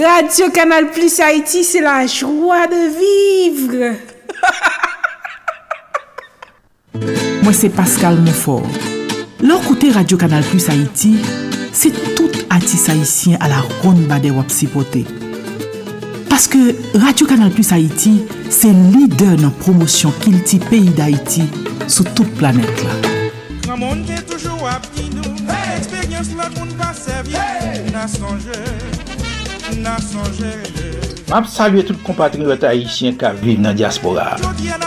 Radio Canal Plus Haïti, c'est la joie de vivre. Moi, c'est Pascal Monfort. L'encoûter Radio Canal Plus Haïti, c'est tout artiste haïtien à la ronde des Wapsipoté. Parce que Radio Canal Plus Haïti, c'est leader dans la promotion qu'il dit pays d'Haïti sur toute planète. Là. Hey! Mab salye tout kompatriot haitien ka vive nan diaspora.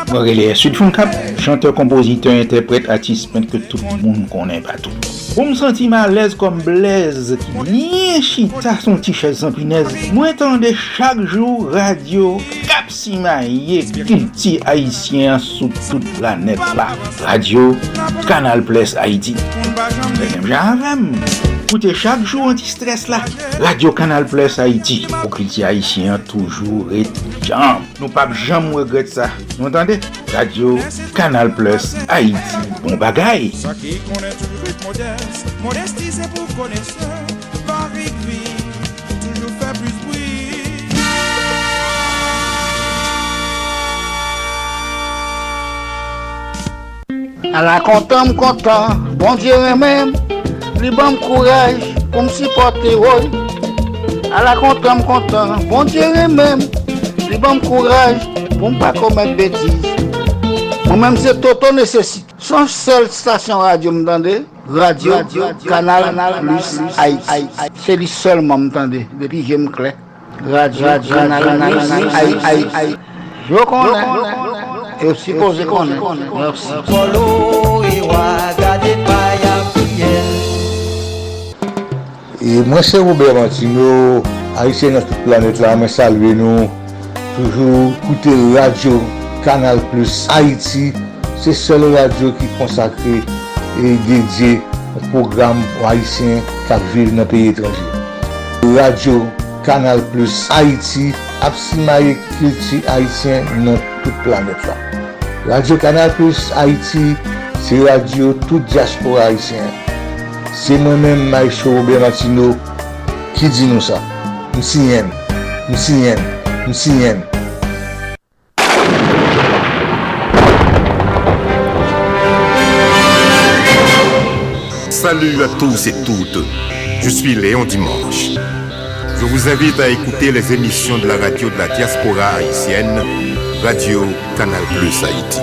Morele Sudfon Kap, chanteur, kompoziteur, interprete, artiste, pen ke tout moun konen patou. Ou m senti malez kom blez ki liye chita son ti chèz sanpinez. Mwen tende chak jou radio kap si ma ye kilti haitien sou tout planet la. Radio, Kanal Plus Haiti. Mwen jem javem. écoutez chaque jour anti-stress là. Radio Canal Plus Haïti. Pour culture haïtien toujours et jam. Nous pas jamais regrette ça. Vous entendez? Radio Canal Plus Haïti. Bon bagaille. Modestie pou konese. connaisseur. Paris Toujou fait plus bwi. A la kontan m kontan, bon diye remem. Li ban m kouraj pou m sipote woy. A la kontan m kontan, bon Dieu remem, li ban m kouraj pou m pa komet betiz. Mwen menm se toto nesesit. Son sel stasyon radyo m tande, radyo, kanal, plus, Haïti. Se li sol m tande, depi jem kle. Radyo, kanal, plus, Haïti. Je konen, e osi pose konen. Merci. E mwen se Robert Martino, haisyen nan tout planet la, mwen salve nou. Toujou koute radio Kanal Plus Haiti, se sol radio ki konsakre e dedye program haisyen kak vir nan peyi etranje. Radio Kanal Plus Haiti, apsimaye kilti haisyen nan tout planet la. Radio Kanal Plus Haiti, se radio tout diaspora haisyen. Se mwen men Maïcho Robert Martino ki di nou sa. Msi yen, msi yen, msi yen. Salut à tous et toutes, je suis Léon Dimanche. Je vous invite à écouter les émissions de la radio de la diaspora haïtienne, Radio Canal Plus Haïti.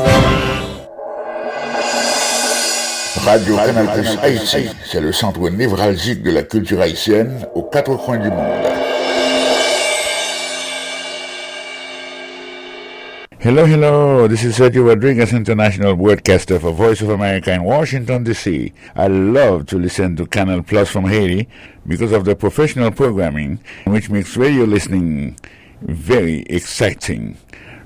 Radio Canal Plus Haïti, c'est le centre névralgique de la culture haïtienne aux quatre coins du monde. Hello, hello. This is Sergio Rodriguez, international broadcaster for Voice of America in Washington, D.C. I love to listen to Canal Plus from Haiti because of the professional programming, which makes radio listening very exciting.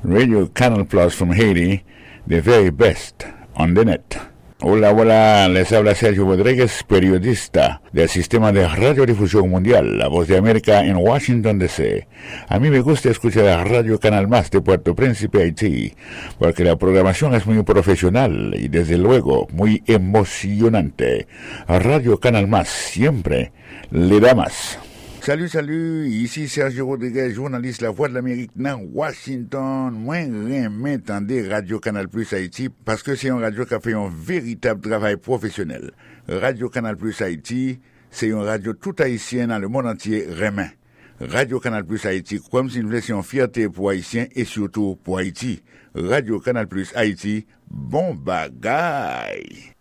Radio Canal Plus from Haiti, the very best on the net. Hola, hola, les habla Sergio Rodríguez, periodista del Sistema de Radiodifusión Mundial, La Voz de América en Washington, D.C. A mí me gusta escuchar la Radio Canal Más de Puerto Príncipe, Haití, porque la programación es muy profesional y desde luego muy emocionante. Radio Canal Más siempre le da más. Salut, salut, ici Sergio Rodriguez, journaliste La Voix de l'Amérique dans Washington. Moi, remets tendez Radio Canal Plus Haïti parce que c'est un radio qui a fait un véritable travail professionnel. Radio Canal Plus Haïti, c'est une radio tout haïtienne dans le monde entier remet. Radio Canal Plus Haïti, comme si nous laissions fierté pour Haïtiens et surtout pour Haïti. Radio Canal Plus Haïti, bon bagaille.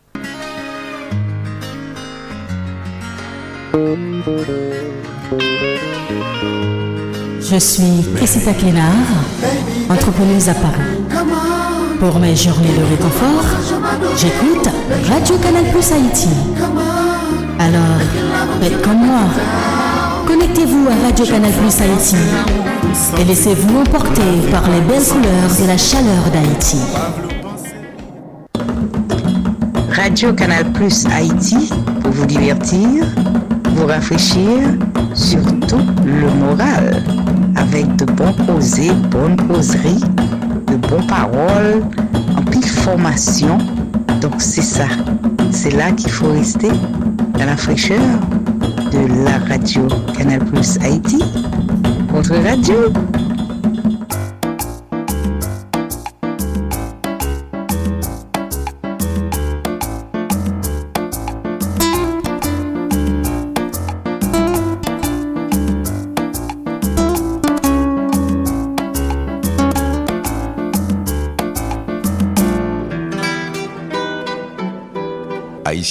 Je suis Cressita Clénard, entrepreneuse à Paris. Pour mes journées de réconfort, j'écoute Radio Canal Plus Haïti. Alors, faites comme moi. Connectez-vous à Radio Canal Plus Haïti et laissez-vous emporter par les belles couleurs et la chaleur d'Haïti. Radio Canal Plus Haïti pour vous divertir, vous rafraîchir, surtout le moral, avec de bons causés, bonnes causeries, de bonnes paroles, en pile formation. Donc c'est ça, c'est là qu'il faut rester, dans la fraîcheur de la radio Canal Plus Haïti. votre radio.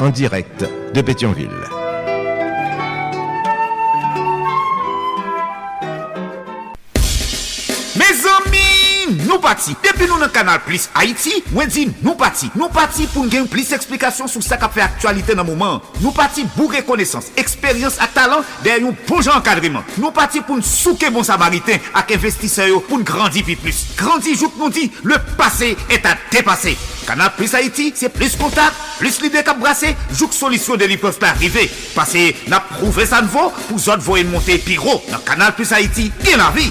en direct de Pétionville. Mes amis, nous partis. nou nan Kanal Plus Haiti, mwen di nou pati. Nou pati pou gen plis eksplikasyon sou sa ka fe aktualite nan mouman. Nou pati bou rekonesans, eksperyans ak talan der yon bon jan kadriman. Nou pati pou nou souke bon samariten ak investiseyo pou nou grandi pi plus. Grandi jout nou di, le pase et a depase. Kanal Plus Haiti, se plis kontak, plis lide kap brase, jout solisyon de li pev pa arrive. Pase na prouve san vo, pou zot vo en monte pi ro. Nan Kanal Plus Haiti, gen la vi.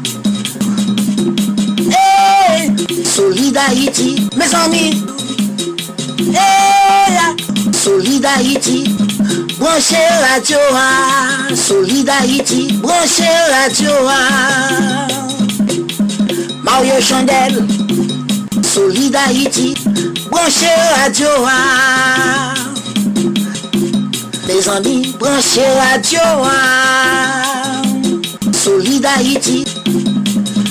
Solid Haïti, mes amis. Hey, Solid Haïti, branchez radio, ah. Solid Haïti, branchez radio. ah. Mario Chandel, Solid Haïti, branchez radio. ah. Mes amis, branchez radio. Solid Haïti,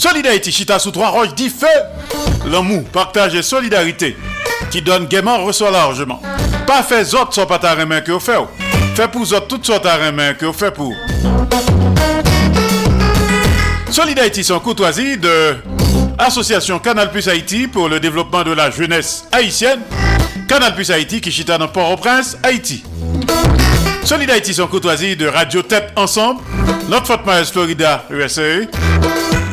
Solid Haïti, chita sous trois roches, dit feu. L'amour, partage et solidarité. Qui donne gaiement, reçoit largement. Pas fait autres sans pas ta main que vous faites. Fait pour autres toutes sortes de main que vous faites pour. Solidarité sans courtoisie de Association Canal Plus Haïti pour le développement de la jeunesse haïtienne. Canal Plus Haïti qui chita dans Port-au-Prince, Haïti. Solidarité sans courtoisie de Radio Tête Ensemble, Notre Fort Myers, Florida, USA.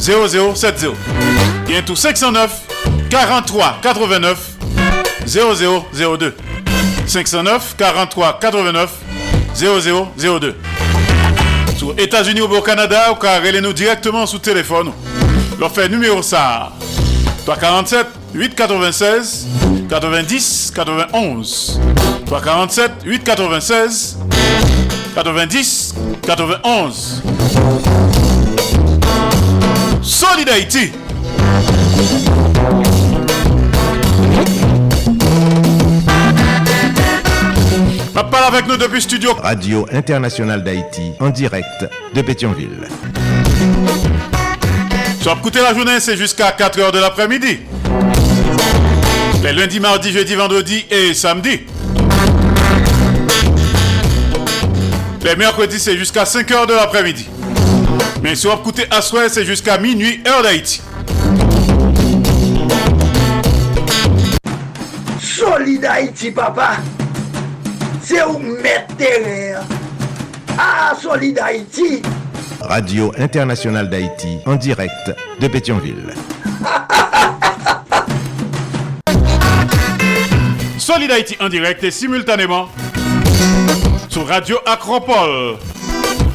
0070 Bien tout 509 43 89 0002. 509 43 89 0002. Sur États-Unis ou au Canada, ou car nous directement sous téléphone. Leur fait numéro ça 347 896 90 91. 347 896 90 91. Solid Haïti. parle avec nous depuis studio Radio Internationale d'Haïti en direct de Pétionville. Sur écouter la journée, c'est jusqu'à 4h de l'après-midi. Les lundis, mardis, jeudi, vendredi et samedi. Les mercredis, c'est jusqu'à 5h de l'après-midi. Mais sur écouter à soir, c'est jusqu'à minuit, heure d'Haïti. Solid Haïti, papa. C'est où mettre Ah, Solid Haïti. Radio Internationale d'Haïti en direct de Pétionville. Solid Haïti en direct et simultanément sur Radio Acropole,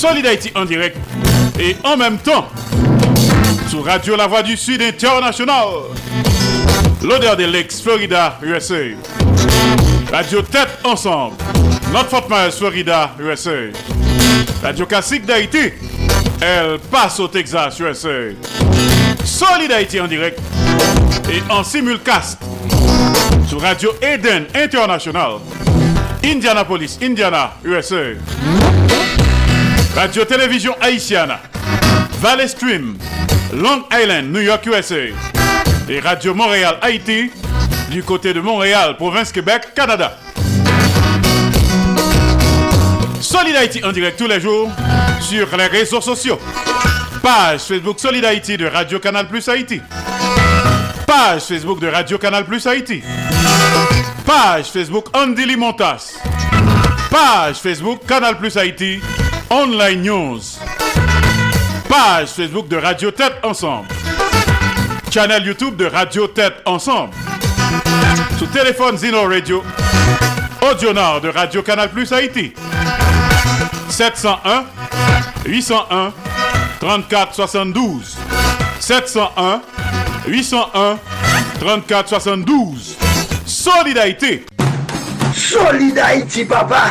Solid Haïti en direct et en même temps sur Radio La Voix du Sud International. L'odeur de l'ex Florida, USA. Radio Tête Ensemble. Notre Fort Myers, Florida, USA. Radio Classique d'Haïti. Elle passe au Texas, USA. Solid Haïti en direct et en simulcast sur Radio Eden International. Indianapolis, Indiana, USA. Radio Télévision Haïtiana. Valley Stream, Long Island, New York, USA. Et Radio Montréal, Haïti, du côté de Montréal, province Québec, Canada. Solid Haïti en direct tous les jours sur les réseaux sociaux. Page Facebook Solid Haïti de Radio Canal Plus Haïti. Page Facebook de Radio Canal Plus Haïti. Page Facebook Andy Limontas. Page Facebook Canal Plus Haïti. Online News. Page Facebook de Radio Tête Ensemble. Channel YouTube de Radio Tête Ensemble. Sous téléphone Zino Radio. Audio Nord de Radio Canal Plus Haïti. 701 801 34 72. 701 801 34 72. Solidarité. Solidarité, papa.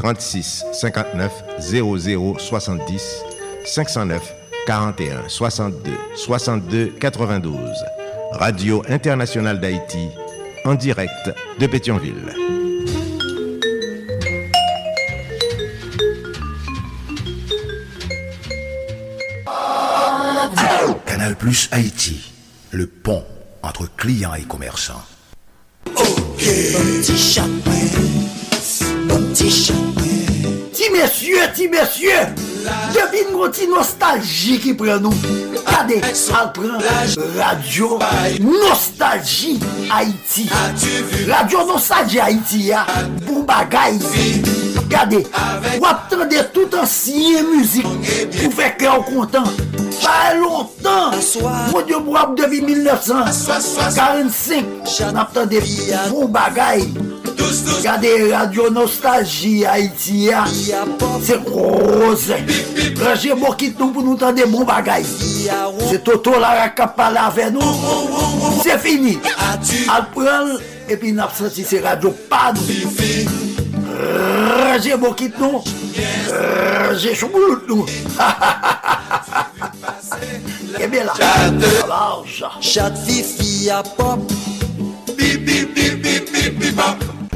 36 59 00 70 509 41 62 62 92 Radio Internationale d'Haïti en direct de Pétionville. Canal Plus Haïti, le pont entre clients et commerçants. Ok, Ti mesye, ti mesye! Je vin gouti nostalji ki pren nou. Kade, al pren radio nostalji Haiti. Radio nostalji Haiti ya, pou bagay. Kade, wap tende tout ansiye muzik pou fek lè an kontan. Pas longtemps, mon Dieu, moi, depuis 1945, on a des bons bagailles. Regardez Radio Nostalgie Haïti, c'est rose. Raje mokit nou pou nou tande bon bagay Se Toto la rakap pale ave nou fini Al pral epi nap se pad Raje mokit Raje choumoulout nou Ebe la Chat pop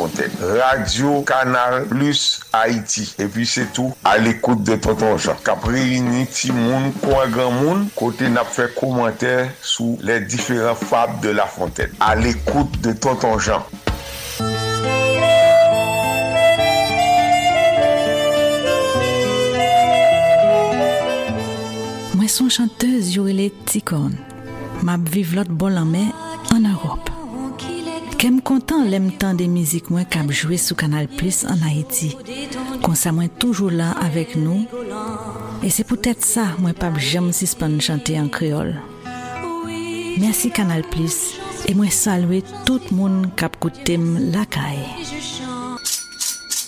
Fontaine. Radio Kanal Plus Haïti. E pi se tou al ekoute de Tonton Jean. Kap reyini ti moun kwa gran moun kote nap fe komantè sou le diferent fab de La Fontaine. Al ekoute de Tonton Jean. Mwen son chanteuse yorele tikon. Map viv lot bol anmen an Europe. Kem kontan lem tan de mizik mwen kap jwe sou Kanal Plus an Haiti. Konsa mwen toujou la avek nou. E se pou tèt sa mwen pap jem sispan chante an kreol. Mersi Kanal Plus e mwen salwe tout moun kap koutem lakay.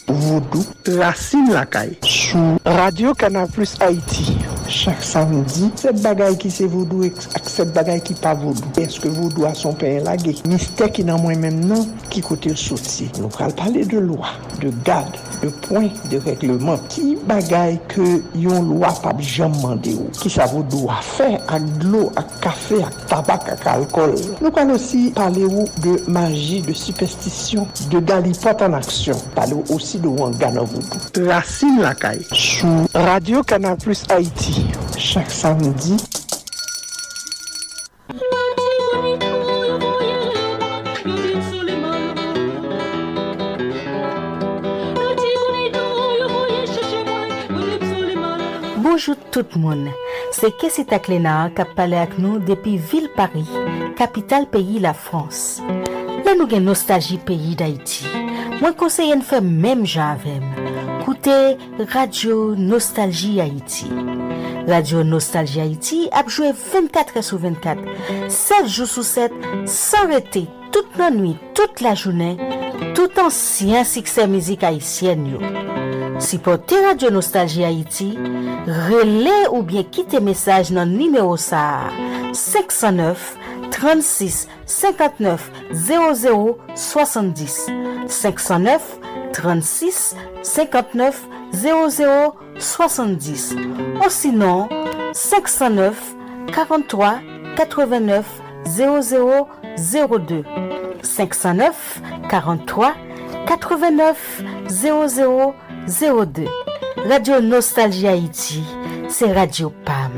Vodou, Racine Lakay Sou Radio Canal Plus Haïti. Chak samedi Set bagay ki se vodou ak set bagay ki pa vodou Eske vodou a son pen lage Miste ki nan mwen men nan Ki kote soti Nou pral pale de loi, de gade, de point de règlement. Ki bagay ke yon lwa pap jam mande ou? Ki sa vou do a fe ak glo, ak kafe, ak tabak, ak alkol? Nou kan osi pale ou de magi, de superstisyon, de galipot an aksyon. Pale ou osi de wangan avou. Racine Lakay, sou Radio Kanal Plus Haiti, chak samedi. Bonjou tout moun, se Kessi Taklena kap pale ak nou depi vil Paris, kapital peyi la Frans. La nou gen nostalji peyi d'Haïti, mwen konseyen fè mèm jan avèm. Koute Radio Nostalji Haïti. Radio Nostalji Haïti ap jwe 24 sou 24, 7 jou sou 7, san rete, tout nan nwi, tout la jounè, tout ansyen sikse mizik haïsyen yo. Si Sipote Radio Nostalgie Haïti, rele ou bien kite mesaj nan nimeo sa. 509 36 59 00 70 509 36 59 00 70 Ou sinon, 509 43 89 00 02 509 43 89 00 70 02 Radio Nostalgie Haïti, c'est Radio PAM.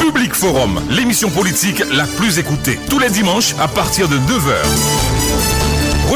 Public Forum, l'émission politique la plus écoutée, tous les dimanches à partir de 9h.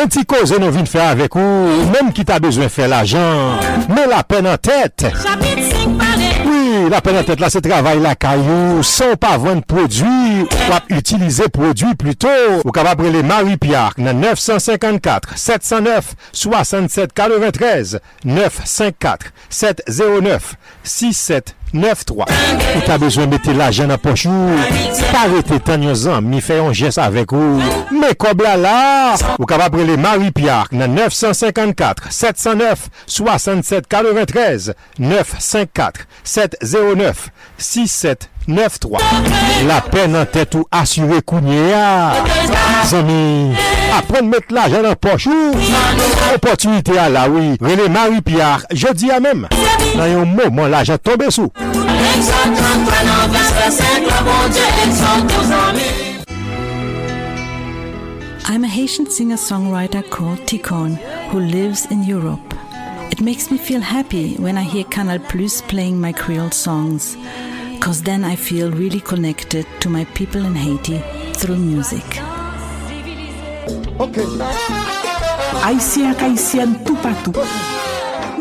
Men ti koze nou vin fè avèk ou, menm ki ta bezwen fè l'ajan, men la pen an tèt. Oui, la peine en tête là, c'est travail la caillou, sans pas vendre produit, ou utiliser produit plutôt. Ou capable les Marie-Pierre, 954 709 67 93 954 709 67 9-3 Ou ta bezwen mette la jen apochou Parete tan yo zan Mi fè yon jes avek ou. Me kob la la Ou kapap prele Marie-Pierre Nan 954 709 67 43 954 709 67 9-3 La pen nan tèt ou kounye ya. Zami Apren met la jen an pochou Opotunite a la oui. Rene Marie-Pierre Je di a mem Nan yon mouman la jen tombe sou I'm a Haitian singer-songwriter called Tikon who lives in Europe. It makes me feel happy when I hear Canal Plus playing my Creole songs. because then I feel really connected to my people in Haiti through music. Ok. Haïtien haïtienne tout partout.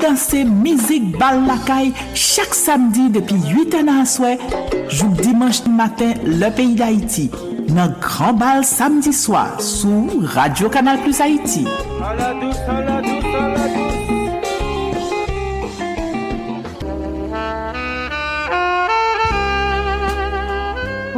Danser musique bal la caille chaque samedi depuis 8 ans à soir, jour dimanche matin le pays d'Haïti. Dans grand bal samedi soir sous Radio Canal Plus Haïti.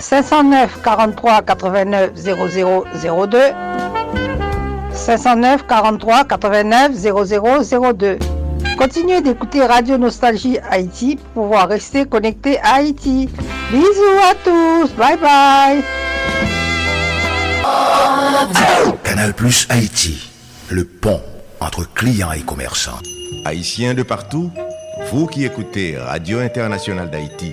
509 43 89 0002 509 43 89 0002 Continuez d'écouter Radio Nostalgie Haïti pour pouvoir rester connecté à Haïti. Bisous à tous, bye bye. Canal Plus Haïti, le pont entre clients et commerçants. Haïtiens de partout, vous qui écoutez Radio Internationale d'Haïti,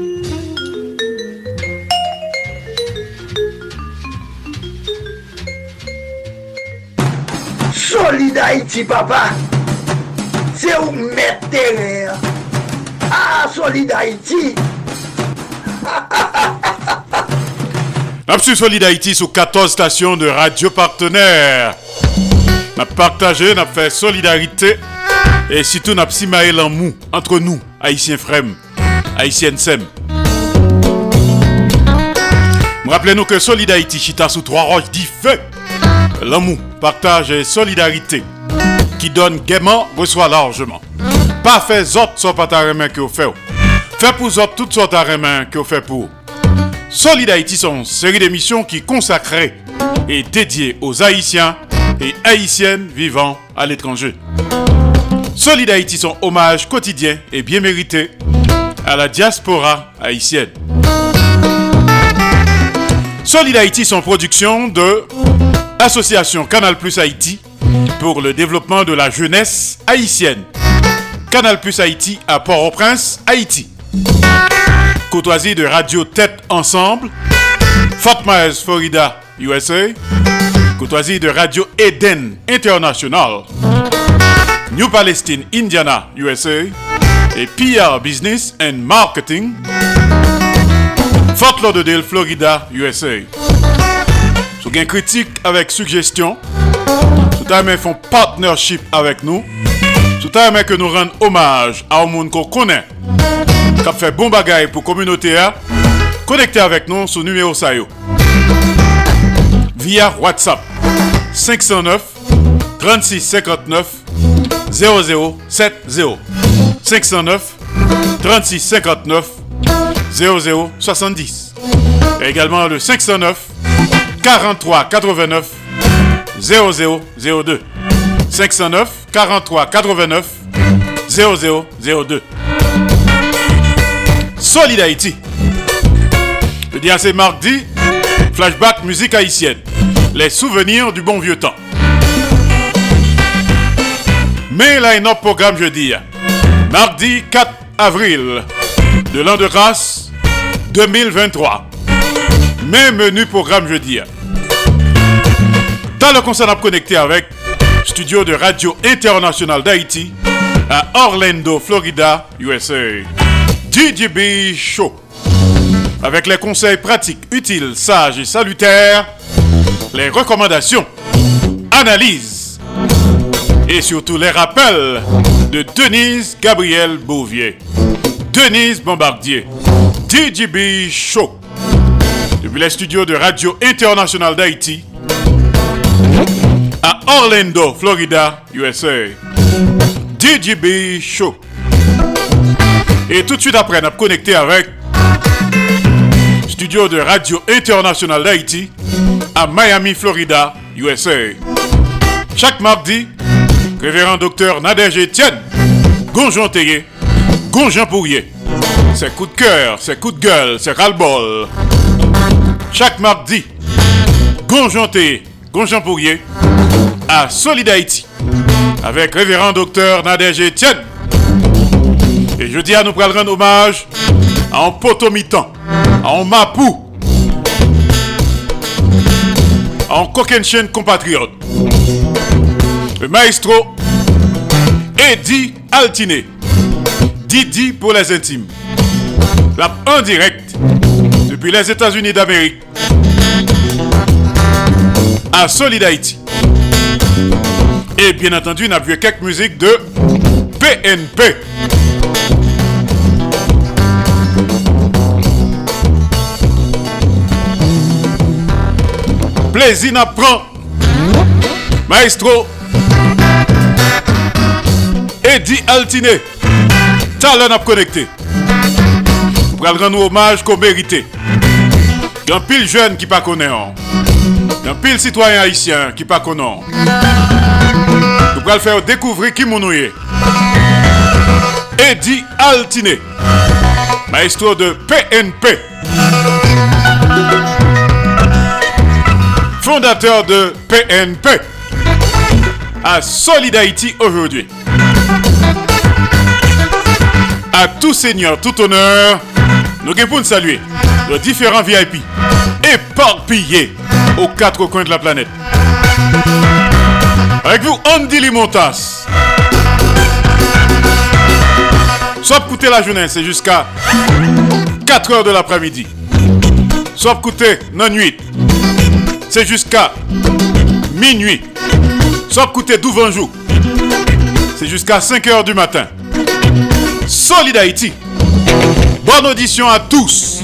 Solid Haïti, papa. C'est où mettre terre. Ah, Solid Haïti. Absolue Solid Haïti sous 14 stations de radio partenaires. N'a partagé, n'a fait solidarité et surtout n'a pas en mou entre nous, haïtiens frères, haïtiennes sem. Rappelez-nous que Solid Haïti chita sous trois roches dit feu. L'amour, partage et solidarité qui donne gaiement reçoit largement. Pas fait autres soit pas ta main que vous. Fait pour autres toutes sortes de main que vous faites pour. Solid Haïti sont une série d'émissions qui consacrées et dédiées aux Haïtiens et Haïtiennes vivant à l'étranger. Solid Haïti sont hommage quotidien et bien mérité à la diaspora haïtienne. Solid Haïti sont production de Association Canal Plus Haïti pour le développement de la jeunesse haïtienne. Canal Plus Haïti à Port-au-Prince, Haïti. Courtoisie de Radio Tête Ensemble, Fort Myers, Florida, USA. Courtoisie de Radio Eden International, New Palestine, Indiana, USA. Et PR Business and Marketing, Fort Lauderdale, Florida, USA. Sous gain critique avec suggestion, sous ta font partnership avec nous, sous ta que nous rendons hommage à un monde qu'on connaît, qui a fait bon bagage pour la communauté, connectez avec nous sur le numéro Sayo. Via WhatsApp 509 36 59 0070 509 36 59 0070. Et également le 509 43 89 0002. 509 43 89 0002. Solid Haïti. Le c'est mardi. Flashback musique haïtienne. Les souvenirs du bon vieux temps. Mais là, un autre programme jeudi. Mardi 4 avril de l'an de grâce 2023. Même menu programme jeudi. Dans le concert, on connecté avec studio de Radio International d'Haïti à Orlando, Florida, USA. DJB Show. Avec les conseils pratiques, utiles, sages et salutaires, les recommandations, analyses et surtout les rappels de Denise Gabriel Bouvier. Denise Bombardier. DJB Show. Depuis les studios de Radio International d'Haïti à Orlando, Florida, USA. DJB Show. Et tout de suite après, on a connecté avec studio de Radio International d'Haïti à Miami, Florida, USA. Chaque mardi, révérend docteur Nadège Etienne, Gonjon Théier, Gonjon Pourrier. C'est coup de cœur, c'est coup de gueule, c'est ras-le-bol. Chaque mardi, Gonjon Théier, Gonjon Pourrier à Solid Haïti avec révérend docteur Nadège Etienne. Et je dis à nous pour rendre hommage à un potomitan, à un mapou, à un coquenchen compatriote. Le maestro Eddie Altiné. Didi pour les intimes. La en direct depuis les États-Unis d'Amérique à Solid Haïti. Et bien entendu, on a vu quelques musiques de PNP. Plaisir n'apprend. Maestro Eddie Altiné. Talent à connecté. Pour rendre hommage qu'on mérite. Un pile jeune qui pas connaît. Un pile citoyen haïtien qui pas connaît. Nous allons faire découvrir qui mon Eddie Altiné. Maestro de PNP. Fondateur de PNP à Solid Haïti aujourd'hui. À tout seigneur, tout honneur, nous pouvons saluer différents VIP éparpillés aux quatre coins de la planète. Avec vous, Andy Limontas. Soit coûter la journée, c'est jusqu'à 4 heures de l'après-midi. Soit coûter non nuit, c'est jusqu'à minuit. Soit coûter 12 jours, c'est jusqu'à 5 heures du matin. Solid Haïti. Bonne audition à tous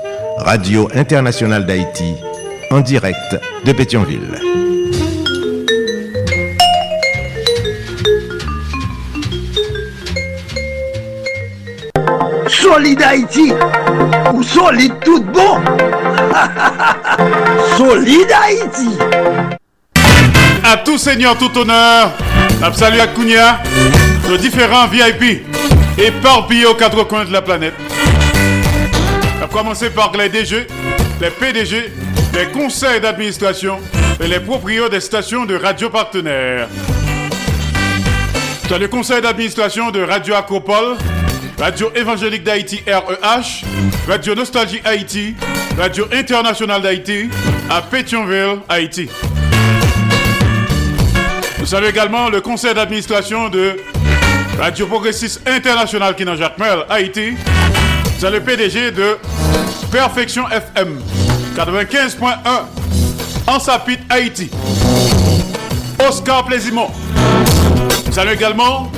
Radio Internationale d'Haïti en direct de Pétionville. Solid Haïti ou solide tout bon Solid Haïti À tout seigneur, tout honneur, salut à Kounia, nos différents VIP éparpillés aux quatre coins de la planète. Commencer par les DG, les PDG, les conseils d'administration et les propriétaires des stations de radio partenaires. Dans le conseil d'administration de Radio Acropole, Radio Évangélique d'Haïti REH, Radio Nostalgie Haïti, Radio Internationale d'Haïti à Pétionville, Haïti. Nous saluons également le conseil d'administration de Radio Progressiste International qui Jacques Mel, Haïti. C'est le PDG de Perfection FM 95.1 en Sapit, Haïti. Oscar Plaisimont. Salut également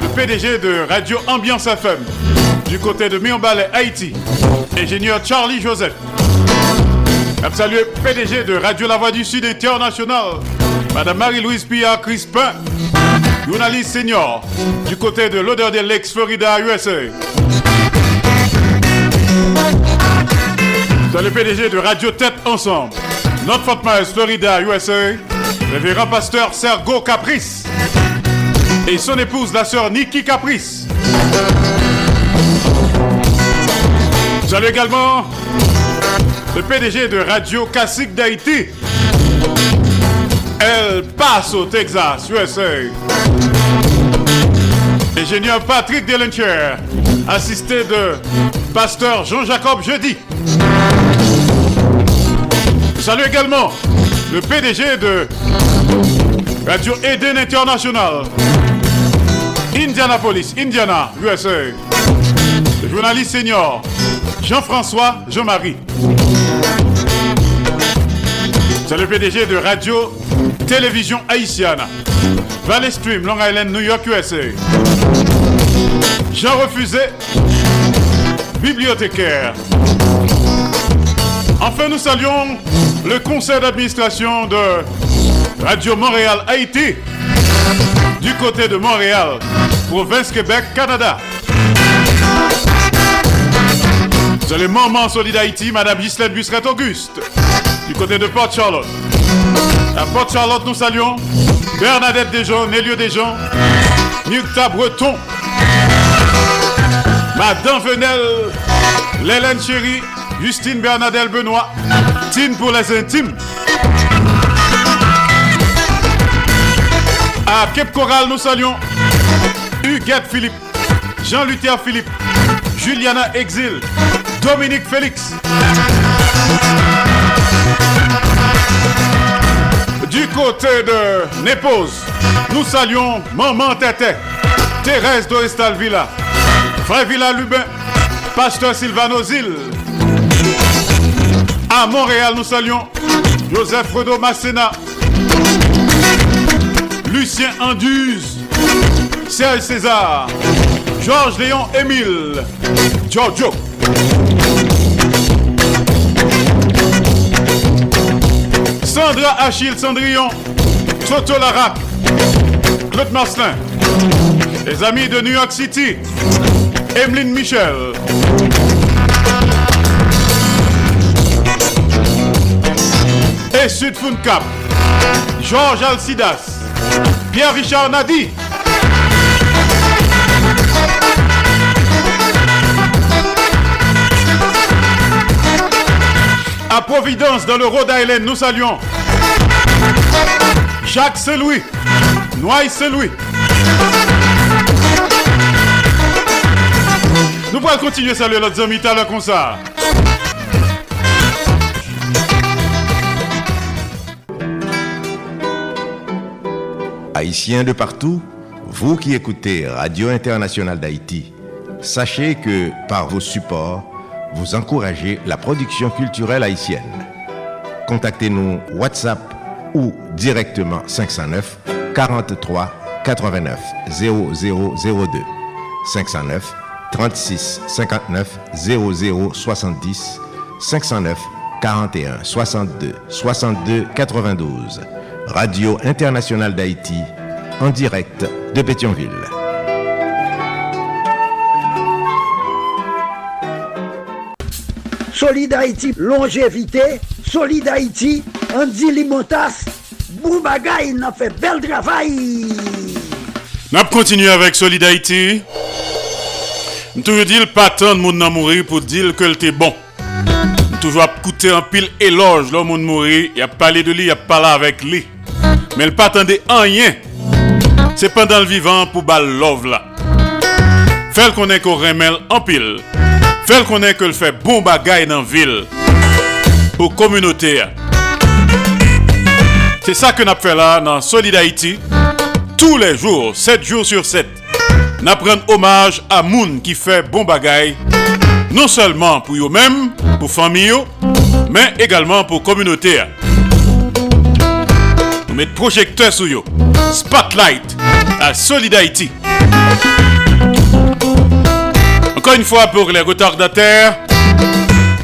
le PDG de Radio Ambiance FM du côté de Mionbalais, Haïti, ingénieur Charlie Joseph. Salut PDG de Radio La Voix du Sud International, Madame Marie-Louise Pia Crispin, journaliste senior du côté de l'odeur de l'ex Florida, USA. Salut le PDG de Radio Tête Ensemble, North Fort Myers, Florida, USA, révérend pasteur Sergo Caprice et son épouse, la sœur Nikki Caprice. Salut également le PDG de Radio Classique d'Haïti. Elle passe au Texas, USA. Ingénieur Patrick Delencher, assisté de pasteur Jean-Jacob Jeudi. Salut également le PDG de Radio Eden International. Indianapolis, Indiana, USA. Le journaliste senior Jean-François Jean-Marie. C'est le PDG de Radio Télévision Haïtienne. Valley Stream, Long Island, New York, USA. Jean Refusé, bibliothécaire. Enfin, nous saluons le conseil d'administration de Radio Montréal Haïti du côté de Montréal, province Québec, Canada. C'est le moment solide Haïti, Madame Gislaine Busseret Auguste, du côté de Port Charlotte. À Port Charlotte, nous saluons Bernadette Desjons, Nélio Desjons, Nukta Breton, Madame Venel, Lélène Chéri, Justine Bernadette Benoît, Tine pour les intimes. À Cape Coral, nous saluons Huguette Philippe, Jean-Luther Philippe, Juliana Exil, Dominique Félix. Du côté de Népose, nous saluons Maman Tété, Thérèse Dorestal Villa, Frère Villa Lubin, Pasteur Sylvano Zil. À Montréal, nous saluons Joseph Fredo Massena, Lucien Anduze, Serge César, Georges Léon Émile, Giorgio. Sandra Achille Cendrillon, Toto Larac, Claude Marcelin, les amis de New York City, Emeline Michel. Et Sud Cap, Georges Alcidas, Pierre-Richard Nadi. À Providence, dans le Rhode Island, nous saluons Jacques Saint-Louis, Noailles Saint-Louis. Nous pourrons continuer à saluer notre ami à comme ça. Haïtiens de partout, vous qui écoutez Radio Internationale d'Haïti, sachez que par vos supports, vous encouragez la production culturelle haïtienne. Contactez-nous WhatsApp ou directement 509 43 89 0002 509 36 59 00 70 509 41 62 62 92 Radio Internationale d'Haïti en direct de Pétionville. Solid Haïti, longévité. Solid Haïti, Andy Limotas. Boubagaï, n'a fait bel travail. N'a continué avec Solid Haïti. Toujours dit pas tant de monde mourir pour dire que était bon. Toujours écouter un pile éloge, le monde mourir, il a parlé de lui, il a parlé avec lui. Mais il pas attendait rien. C'est pendant le vivant pour bal love là. Fait qu'on est qu'on remel en pile. Fait qu'on est que le fait bon bagaille dans la ville. Pour communauté. C'est ça que nous fait là dans Solid Haïti. Tous les jours, 7 jours sur 7. Nous prenons hommage à Moun qui fait bon bagaille Non seulement pour eux-mêmes, pour famille, mais également pour communauté. Nous mettons projecteur sur eux. Spotlight à Solid Haïti. Encore une fois pour les retardataires,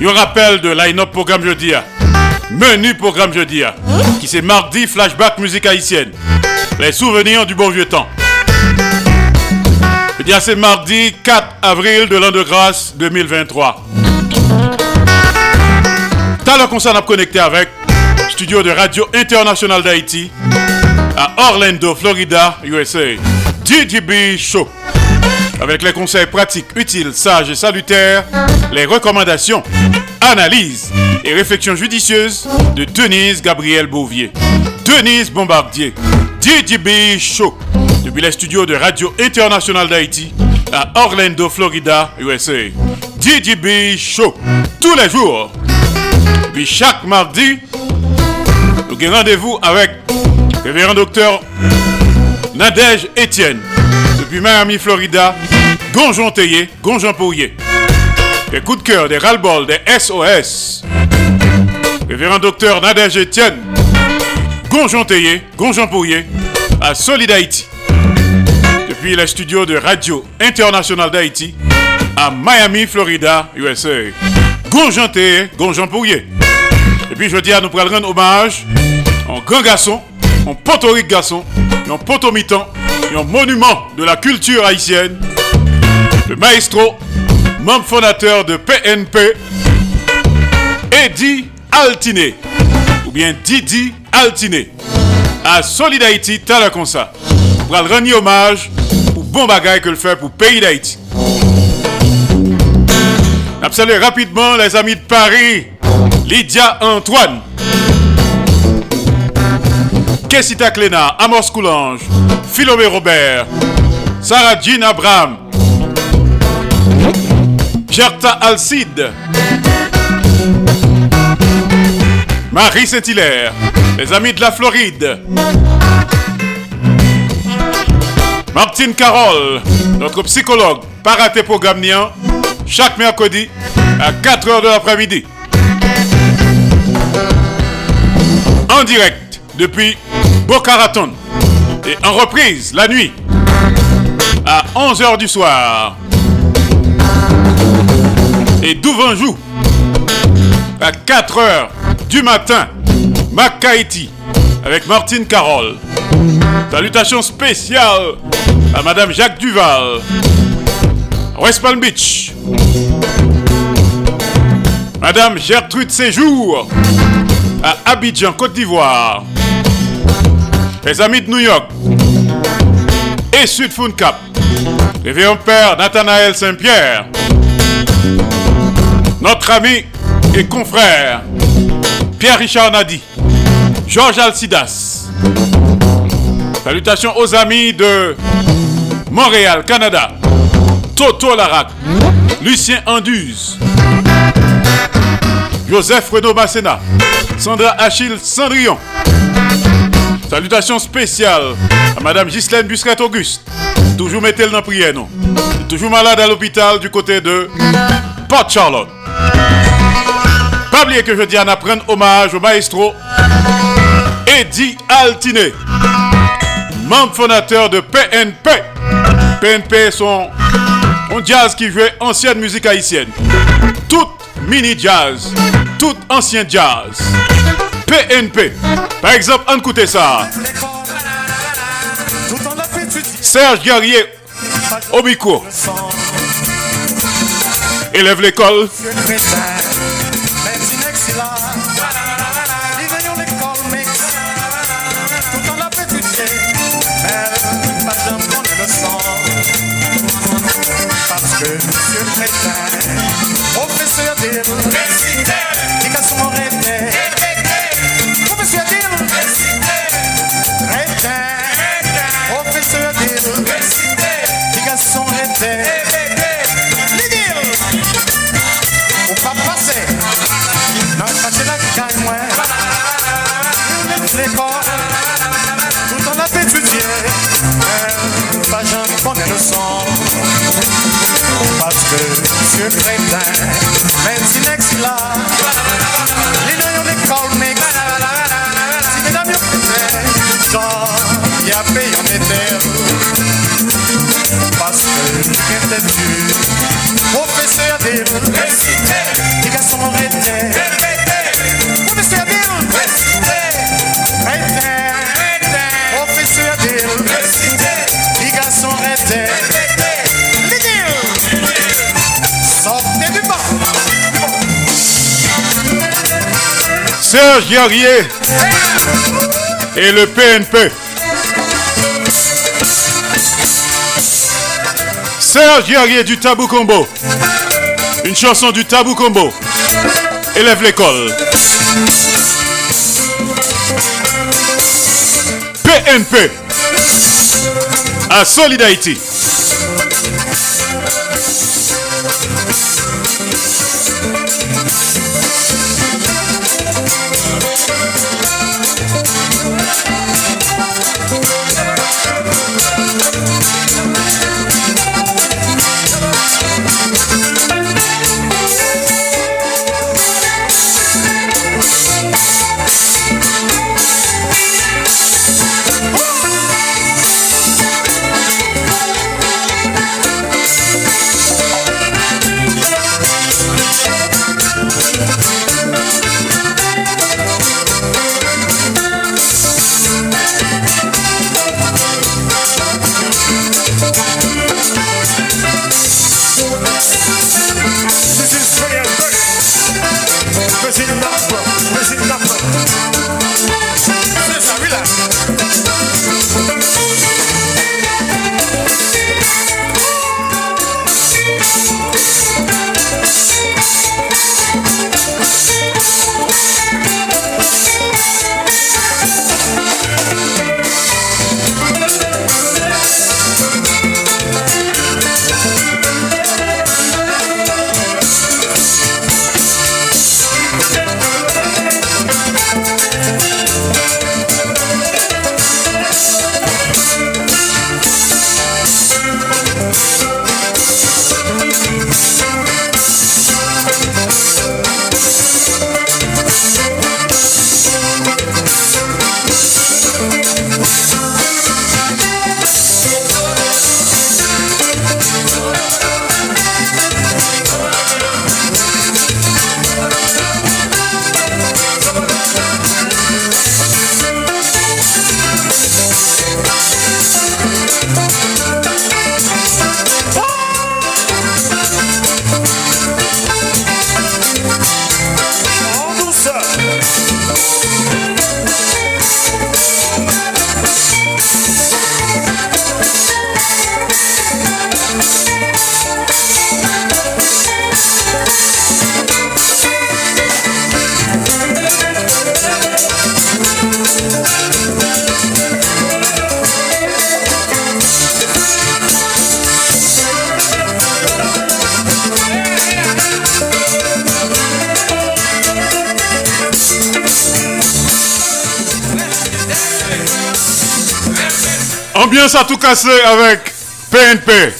un rappel de line-up programme jeudi. Menu programme jeudi. Qui c'est mardi flashback musique haïtienne. Les souvenirs du bon vieux temps. Je dis c'est mardi 4 avril de l'an de grâce 2023. T'as le concert à connecter avec studio de Radio Internationale d'Haïti à Orlando, Florida, USA. DJB Show. Avec les conseils pratiques, utiles, sages et salutaires, les recommandations, analyses et réflexions judicieuses de Denise Gabriel Bouvier. Denise Bombardier. DJB Show. Les studios de Radio Internationale d'Haïti à Orlando, Florida, USA. DJB Show. Tous les jours. Puis chaque mardi, nous avons rendez-vous avec le révérend docteur Nadège Etienne. Depuis Miami, Florida, Gonjon Théier, Gonjon. Des coups de cœur, des ras-le-bol, des SOS. Révérend docteur Nadège Etienne, Gonjon Théier, Gonjon à Solid Haïti. Depuis les studios de Radio Internationale d'Haïti, à Miami, Florida, USA. Gonjon Théier, Gonjon Pourrier. Et puis je dis à nous pour rendre hommage un grand garçon, un potorique garçon, un potomitan, un monument de la culture haïtienne, le maestro, membre fondateur de PNP, Eddie Altiné, ou bien Didi Altiné, à Solid Haïti, ça. Pour rendre hommage bon bagage que le fait pour le pays d'Haïti. Rapidement les amis de Paris, Lydia Antoine, Kessita Cléna, Amos Coulange, Philomé Robert, Sarah Jean Abraham, Gerta Alcide, Marie Saint-Hilaire, les amis de la Floride, Martine Carole, notre psychologue, paraté programme chaque mercredi à 4h de l'après-midi. En direct depuis Boca Raton et en reprise la nuit à 11h du soir. Et Douvanjou à 4h du matin, Makaiti avec Martine Carole. Salutations spéciales à Madame Jacques Duval, West Palm Beach. Madame Gertrude Séjour à Abidjan, Côte d'Ivoire. Les amis de New York et Sud Cap. Réveillon Père Nathanaël Saint-Pierre. Notre ami et confrère Pierre-Richard Nadi. Georges Alcidas. Salutations aux amis de Montréal, Canada. Toto Larac. Lucien Anduze. Joseph Renaud Massena. Sandra Achille Cendrillon. Salutations spéciales à Madame Ghislaine Busquet-Auguste. Toujours mettez-le dans prière, non? Toujours malade à l'hôpital du côté de Port Charlotte. Pas oublier que je dis à prendre hommage au maestro Eddie Altiné, membre fondateur de PNP. PNP sont un jazz qui jouait ancienne musique haïtienne. Toute mini jazz, tout ancien jazz. PNP. Par exemple, écoutez ça. Serge Guerrier, Obico. Élève l'école. Professeur récité, les garçons professeur récité, professeur récité, les garçons. Sortez du. Serge et le PNP. Serge Yarrier du Tabou Combo. Une chanson du Tabou Combo. Élève l'école. PNP. À Solid Haïti. À tout casser avec PNP.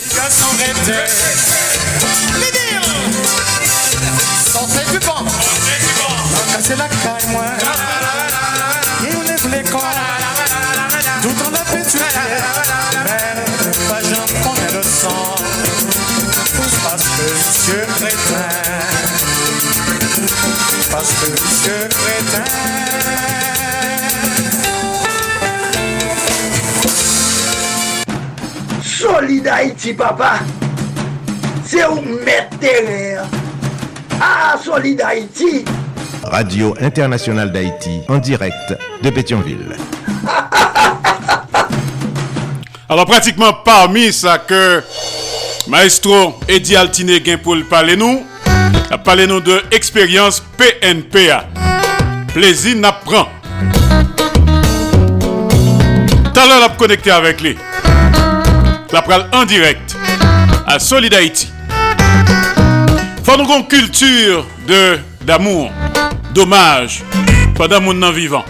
Papa. C'est où mettre terrain. Ah, Solid Haïti. Radio Internationale d'Haïti, en direct de Pétionville. Alors pratiquement parmi ça que Maestro Eddie Altiné gain pour le parler nous, a parlé nous de expérience PNPA. Plaisir n'apprend. Tout à l'heure, l'a connecté avec lui. La pral en direct à Solid Haïti. Faut nous une culture d'amour, d'hommage pendant mon nan vivant.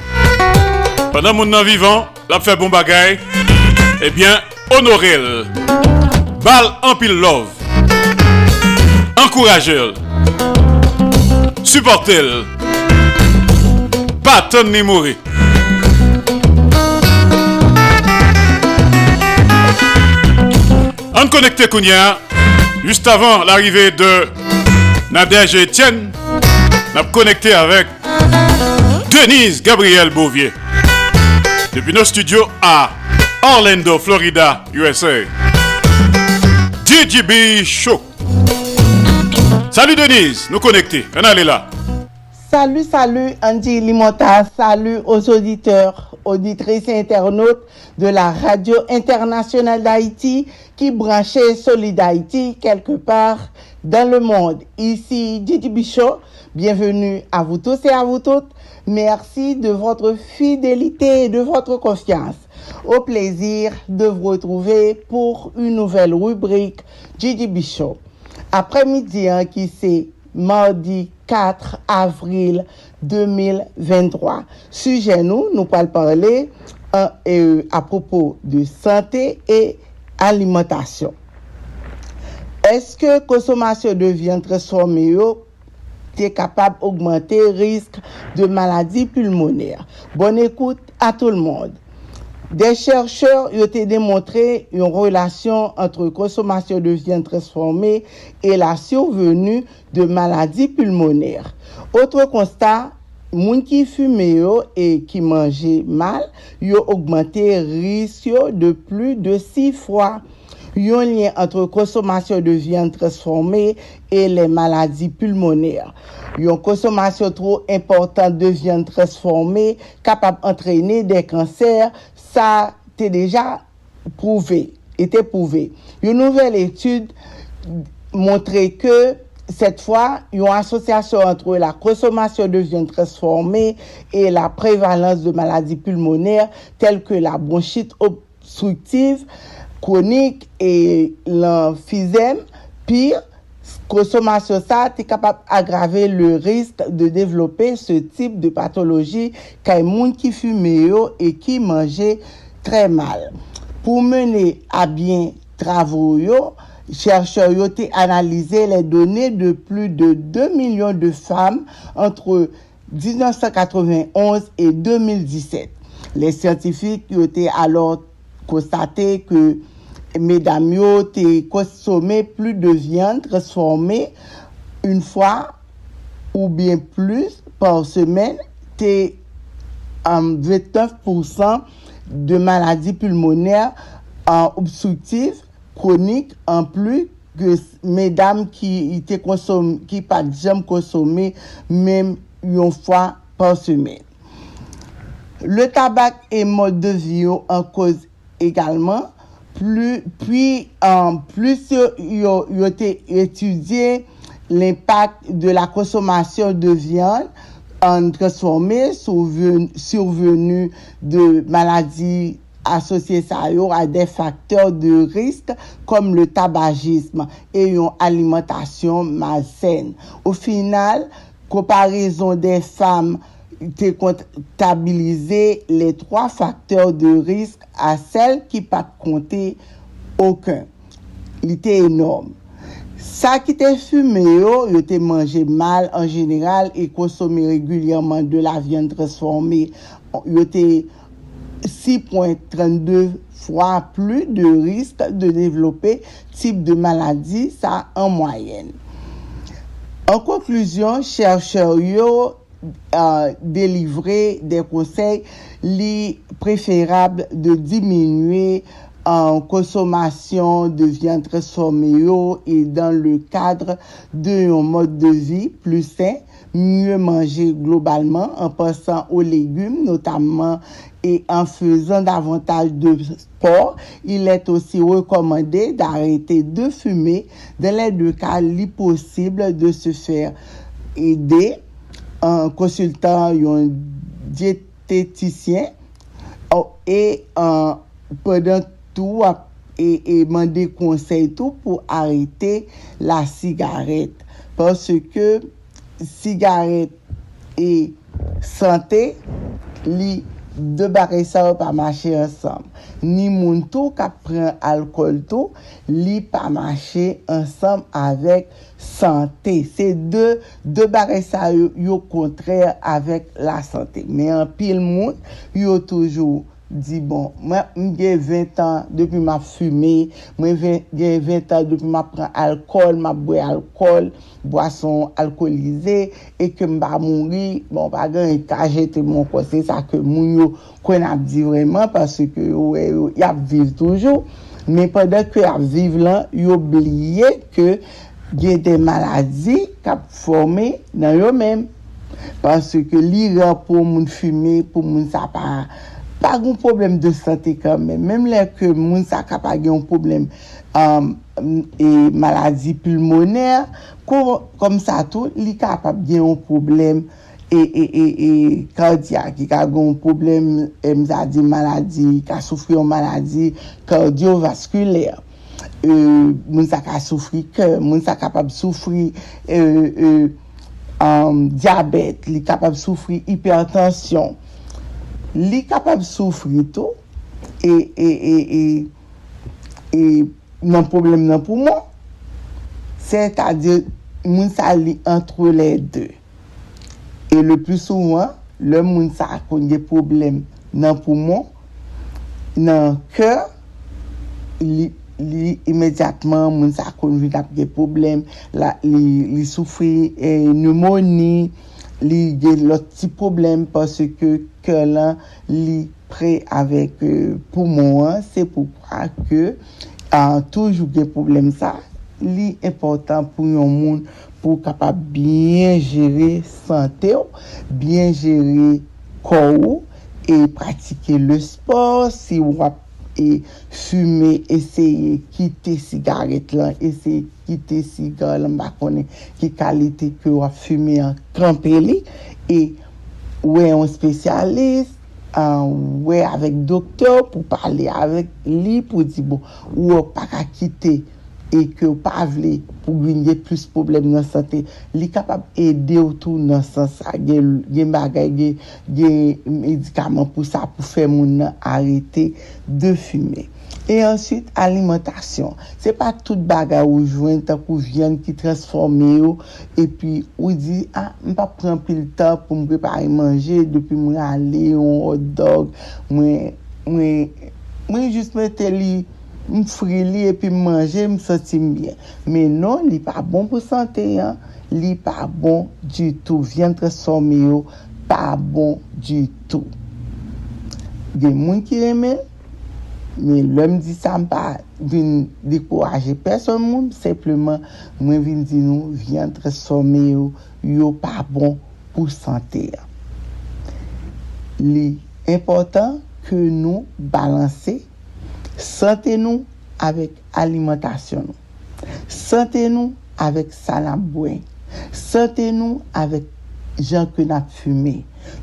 Pendant mon nan vivant, la fait bon bagay, eh bien, honorez Bal en pile love. encouragez-le, supportez-le, pas attendre ni mourir. On connecté Kounia, juste avant l'arrivée de Nadège et Etienne, on a connecté avec Denise Gabriel Bouvier. Depuis nos studios à Orlando, Florida, USA. DJB Show. Salut Denise, nous connectés. On est là. Salut, salut Andy Limota, salut aux auditeurs, auditrices et internautes de la Radio Internationale d'Haïti qui branchait Solid Haïti quelque part dans le monde. Ici Didi Bichot, bienvenue à vous tous et à vous toutes. Merci de votre fidélité et de votre confiance. Au plaisir de vous retrouver pour une nouvelle rubrique Didi Bichot. Après-midi, hein, qui c'est mardi 4 avril 2023. Sujet nous, nous allons parler à propos de santé et alimentation. Est-ce que consommation de viande transformée est capable d'augmenter le risque de maladies pulmonaires? Bonne écoute à tout le monde. Des chercheurs ont démontré une relation entre consommation de viande transformée et la survenue de maladies pulmonaires. Autre constat, moun ki fume yo e ki manje mal, yo augmente risyo de plu de 6 fwa. Yon liyen antre konsomasyon de vyan transforme e le maladi pulmoner. Yon konsomasyon tro important de vyan transforme kapab antrene de kanser, sa te deja prouve, ete prouve. Yon nouvel etude montre ke Cette fois, une association entre la consommation de viande transformée et la prévalence de maladies pulmonaires telles que la bronchite obstructive chronique et l'emphysème. Pire, consommation ça, est capable d'aggraver le risque de développer ce type de pathologie qu'un monde qui fumait et qui mangeait très mal. Pour mener à bien travaux, chercheurs ont analysé les données de plus de 2 millions de femmes entre 1991 et 2017. Les scientifiques ont alors constaté que mesdames te consommé plus de viande transformée une fois ou bien plus par semaine, te 29% de maladies pulmonaires obstructives kronik an plu ke medam ki, konsome, ki pa jam konsome mem yon fwa pan semen. Le tabak e mod de vyo an koz egalman, puis en plus ils ont étudié l'impact de la consommation de viande en transformée survenue de maladies asosye sa yo a de faktor de risk kom le tabajisme e yon alimentasyon malsen. Ou final, koparizon de fam te kontabilize le 3 faktor de risk a sel ki pa konte okun. Li te enorme. Sa ki te fume yo, yo te manje mal en general e konsome regulyaman de la vyan transforme. Yo te manje 6.32 fois plus de risque de développer type de maladie, ça en moyenne. En conclusion, chercheurs euh, délivrer des conseils li préférable de diminuer en consommation de viande transformée et dans le cadre d'un mode de vie plus sain, mieux manger globalement en passant aux légumes notamment et en faisant davantage de sport, il est aussi recommandé d'arrêter de fumer. Dans les deux cas, il est possible de se faire aider en consultant un diététicien et en pendant tout et demander conseil tout pour arrêter la cigarette parce que cigarette et santé li de bagay sa yo pa mache ansam. Ni moun tou kap pren alkol tou, li pa mache ansam avek sante. Se de, de bagay sa yo, yo kontrè avek la sante. Men an pil moun, yo toujou Di bon, mwen gen 20 an depi ma fume, mwen gen 20 an depi ma pren alkol, ma bwe alkol, boason alkolize, e ke mba moun bon bagan e kajete moun kose, sa ke moun yo kon ap di vreman, parce ke yo, yo, ap vive toujou, men padan ke ap vive lan, yo bliye ke gen de maladi kap forme nan yo men, parce ke li ren pou moun fume, pou moun sa pa... pa goun problem de sante kanmen. Mem lè ke moun sa kapage yon problem um, e maladi pulmoner, kom, kom sa tou, li kapap gen yon problem e, e, e, e kardyak. Ki ka goun problem, e mzadi maladi, ka soufri yon maladi kardiovaskuler. E, moun sa ka euh, soufri ke, euh, moun sa kapab soufri um, diabet, li kapab soufri hipertensyon. li kapab soufri tou e, e, e, e, e nan problem nan poumon, se ta di moun sa li antre le de. E le plus souman, le moun sa konye problem nan poumon, nan ke li, li imediatman moun sa konye problem, la, li, li soufri e, pneumoni, li gen lot ti problem pase ke ke lan li pre avèk euh, poumon se pou kwa ke an toujou gen problem sa, li important pou yon moun pou kapap bien jere sante ou, bien jere kou ou, e pratike le sport, si wap e fume, eseye kite sigaret lan, eseye kite sigar lan bakone ki kalite ki wap fume an krampeli e wè yon spesyalist, um, wè avèk doktor pou pale avèk li pou di bo, wè wap pa ka kite e ke ou pa avle pou gwenye plus problem nan sante, li kapab ede ou tou nan sansa gen, gen bagay, gen, gen medikaman pou sa pou fe moun nan arete de fume. E answit, alimentasyon. Se pa tout bagay ou jwen tan pou vyen ki transforme yo e pi ou di, ah, m pa pren pil tan pou m prepare manje depi mwen ale, yon hot dog, mwen, mwen, mwen just mwen te li m frili epi m manje, m soti m bien. Men non, li pa bon pou sante, hein? li pa bon du tout. Vyen transforme yo, pa bon du tout. Gen moun ki remen, men lèm di sa m pa vin dekouraje person moun, sepleman mwen vin di nou, vyen somme yo, yo pa bon pou sante. Hein? Li important ke nou balanse Sante nou avèk alimentasyon nou. Sante nou avèk salam bwen. Sante nou avèk jan ke nap fume.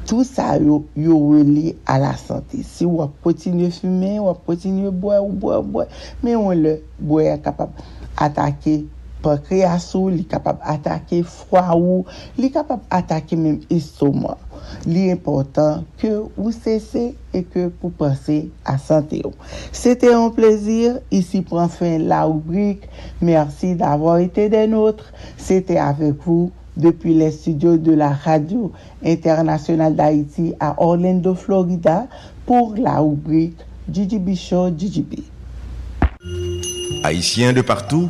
Tout sa yo, yo weli a la sante. Si wap potinye fume, wap potinye bwen, wap bwen, bwen. Men wè le bwen kapap atake pakreasou, li kapab atake fwa ou, li kapab atake menm istoma. Li important ke ou sese e ke pou pase a sante yo. Sete an plezir, isi pran fin la oubrik. Mersi d'avor ite den outre. Sete avek ou. depuis les studios de la Radio Internationale d'Haïti à Orlando, Florida, pour la rubrique GGB Show GGB. Haïtiens de partout,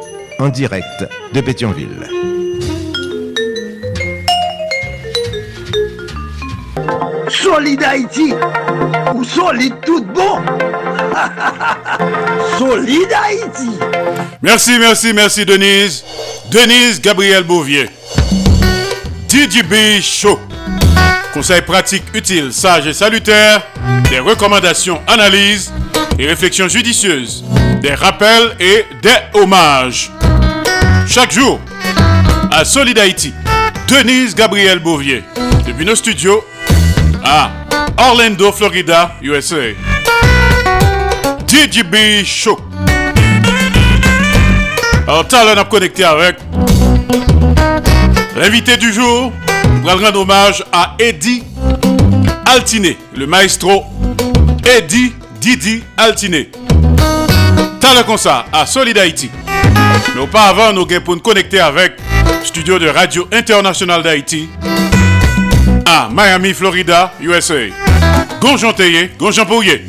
en direct de Pétionville. Solide Haïti, ou solide tout bon? solide Haïti. Merci, merci, merci Denise. Denise Gabriel Bouvier. DJB Show. Conseils pratiques utiles, sages et salutaires, des recommandations, analyses et réflexions judicieuses, des rappels et des hommages. Chaque jour, à Solid Haïti, Denise Gabriel Bouvier, depuis nos studios à Orlando, Florida, USA. DJB Show. Alors, talent a connecté avec l'invité du jour. Nous rendre hommage à Eddie Altiné, le maestro Eddie Didi Altiné. Talent comme ça à Solid Haïti. Mais auparavant, nous allons pour nous connecter avec studio de Radio International d'Haïti à Miami, Florida, USA. Gonjon Théier, Gonjon Pouillet.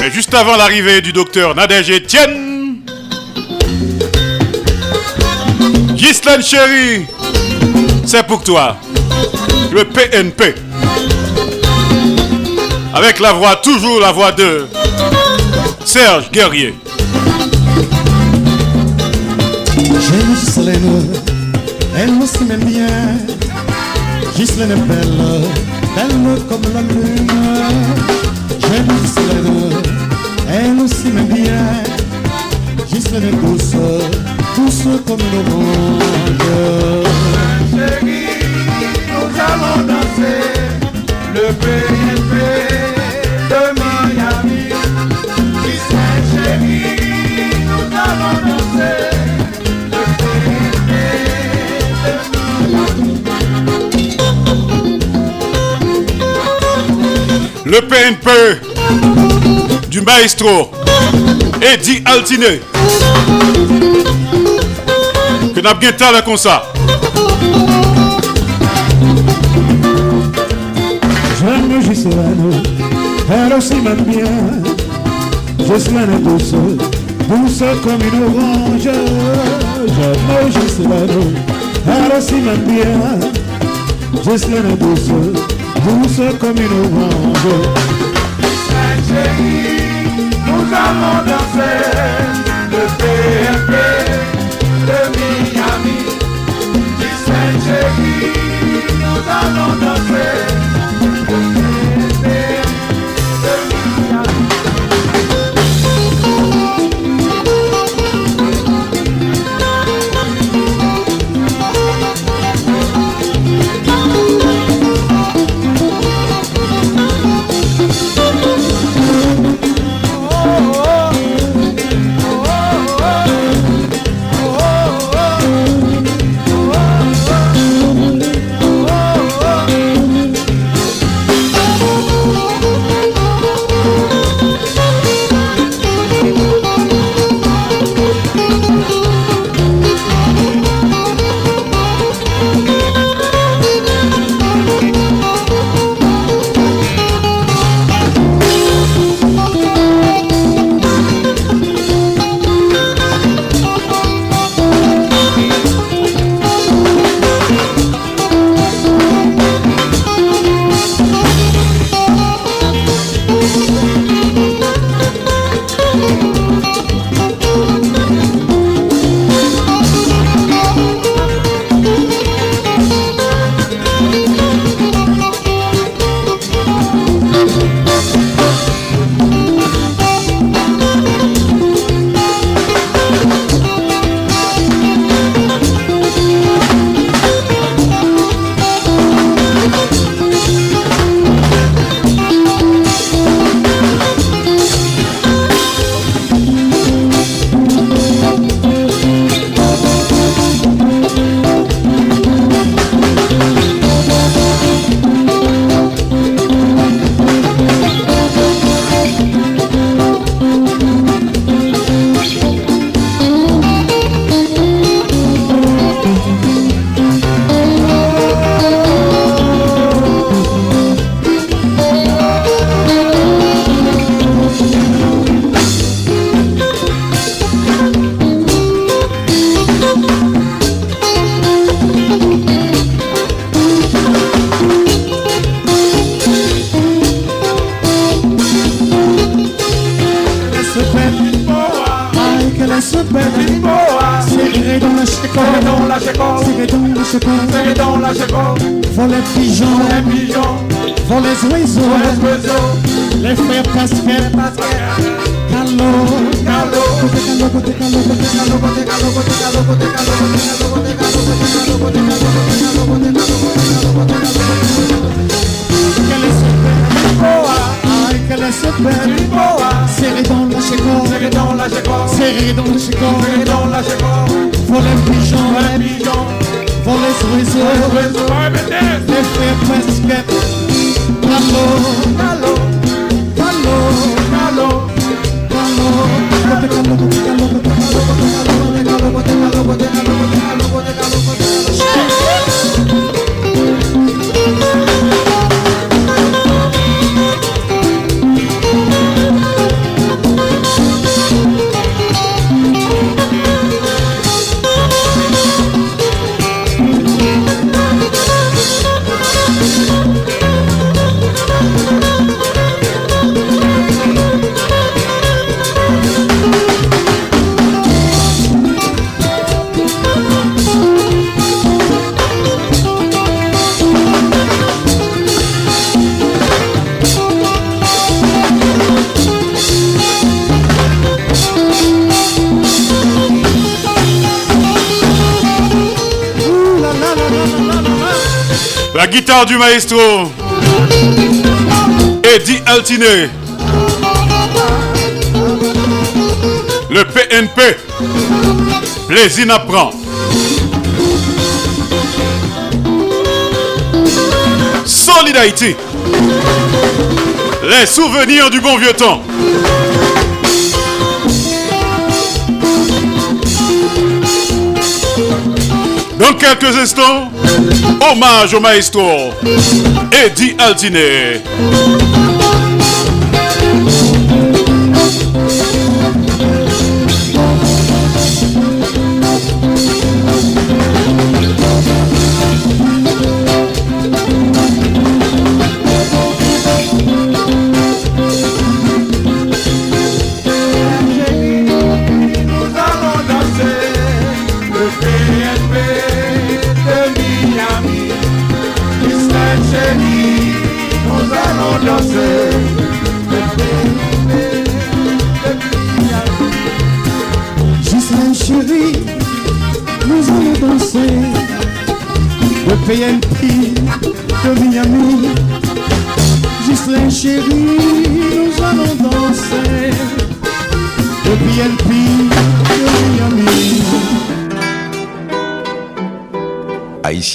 Mais juste avant l'arrivée du docteur Nadège Etienne, Ghislaine Chéri, c'est pour toi, le PNP. Avec la voix, toujours la voix de Serge Guerrier. Gerusalemme è lo seme mia Gislene bella, bella come la luna Gerusalemme è lo seme mia Gislene douce, douce come l'orange Chérie, nous allons danser Le pays est fait Le PNP du maestro Eddie Altiné. Que n'a bien talent comme ça? Douce, comme une orange. J'aime Ghislaine, elle aussi m'aime bien. Ghislaine est douce, Musa Kamino Wango. Nous allons danser le PFP de Miami. Nous allons danser. Du maestro Eddie Altiné. Le PNP. Plaisir n'apprend. Solid. Les souvenirs du bon vieux temps. Dans quelques instants, hommage au maestro Eddie Altiné.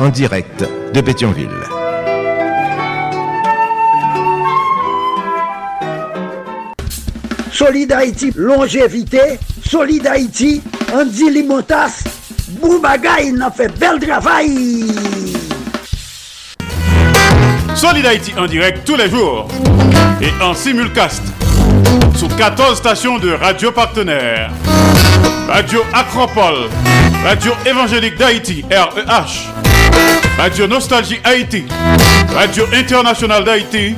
en direct de Pétionville. Solid Haïti, longévité. Solid Haïti, Andy Limotas. Boubagaï, n'a fait bel travail. Solid Haïti en direct tous les jours et en simulcast sur 14 stations de radio partenaires. Radio Acropole, Radio Évangélique d'Haïti, REH, Radio Nostalgie Haïti, Radio Internationale d'Haïti,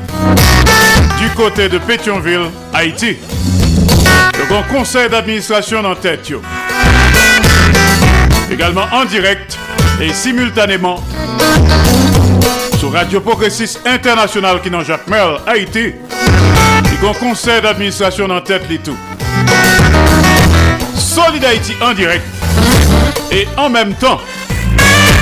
du côté de Pétionville, Haïti. Le grand conseil d'administration en tête. Également en direct et simultanément sur Radio Progressiste International qui dans Jacques Merle, Haïti. Le grand conseil d'administration en tête tout. Solid Haïti en direct et en même temps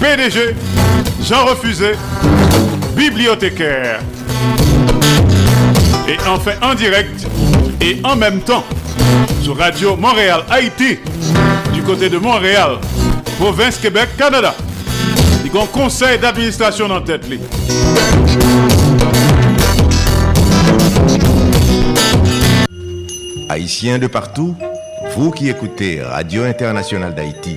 PDG Jean Refusé, bibliothécaire. Et enfin en direct et en même temps sur Radio Montréal Haïti du côté de Montréal, province Québec, Canada. Il y a un conseil d'administration en tête. Haïtiens de partout, vous qui écoutez Radio Internationale d'Haïti,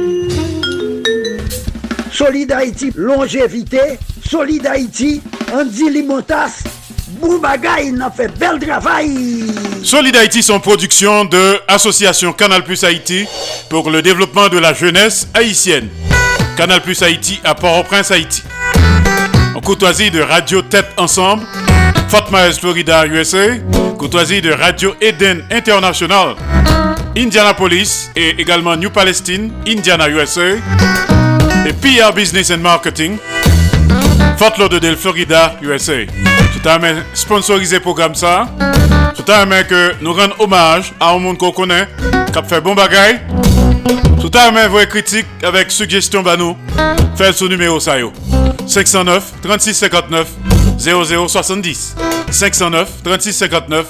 Solid Haïti, longévité. Solid Haïti, Andy Limotas. Boubagaï, n'a fait bel travail. Solid Haïti, son production de Association Canal Plus Haïti pour le développement de la jeunesse haïtienne. Canal Plus Haïti à Port-au-Prince, Haïti. En courtoisie de Radio Tête Ensemble, Myers, Florida, USA. Courtoisie de Radio Eden International, Indianapolis et également New Palestine, Indiana, USA. Et PR Business and Marketing, Fort Lauderdale, Florida, USA. Tout à main sponsorisé programme ça. Tout à que nous rendons hommage à un monde qu'on connaît, qui a fait bon bagay. Tout à main vos critiques avec suggestions banou. Faites ce numéro ça yo. 509 36 59 0070. 509 36 59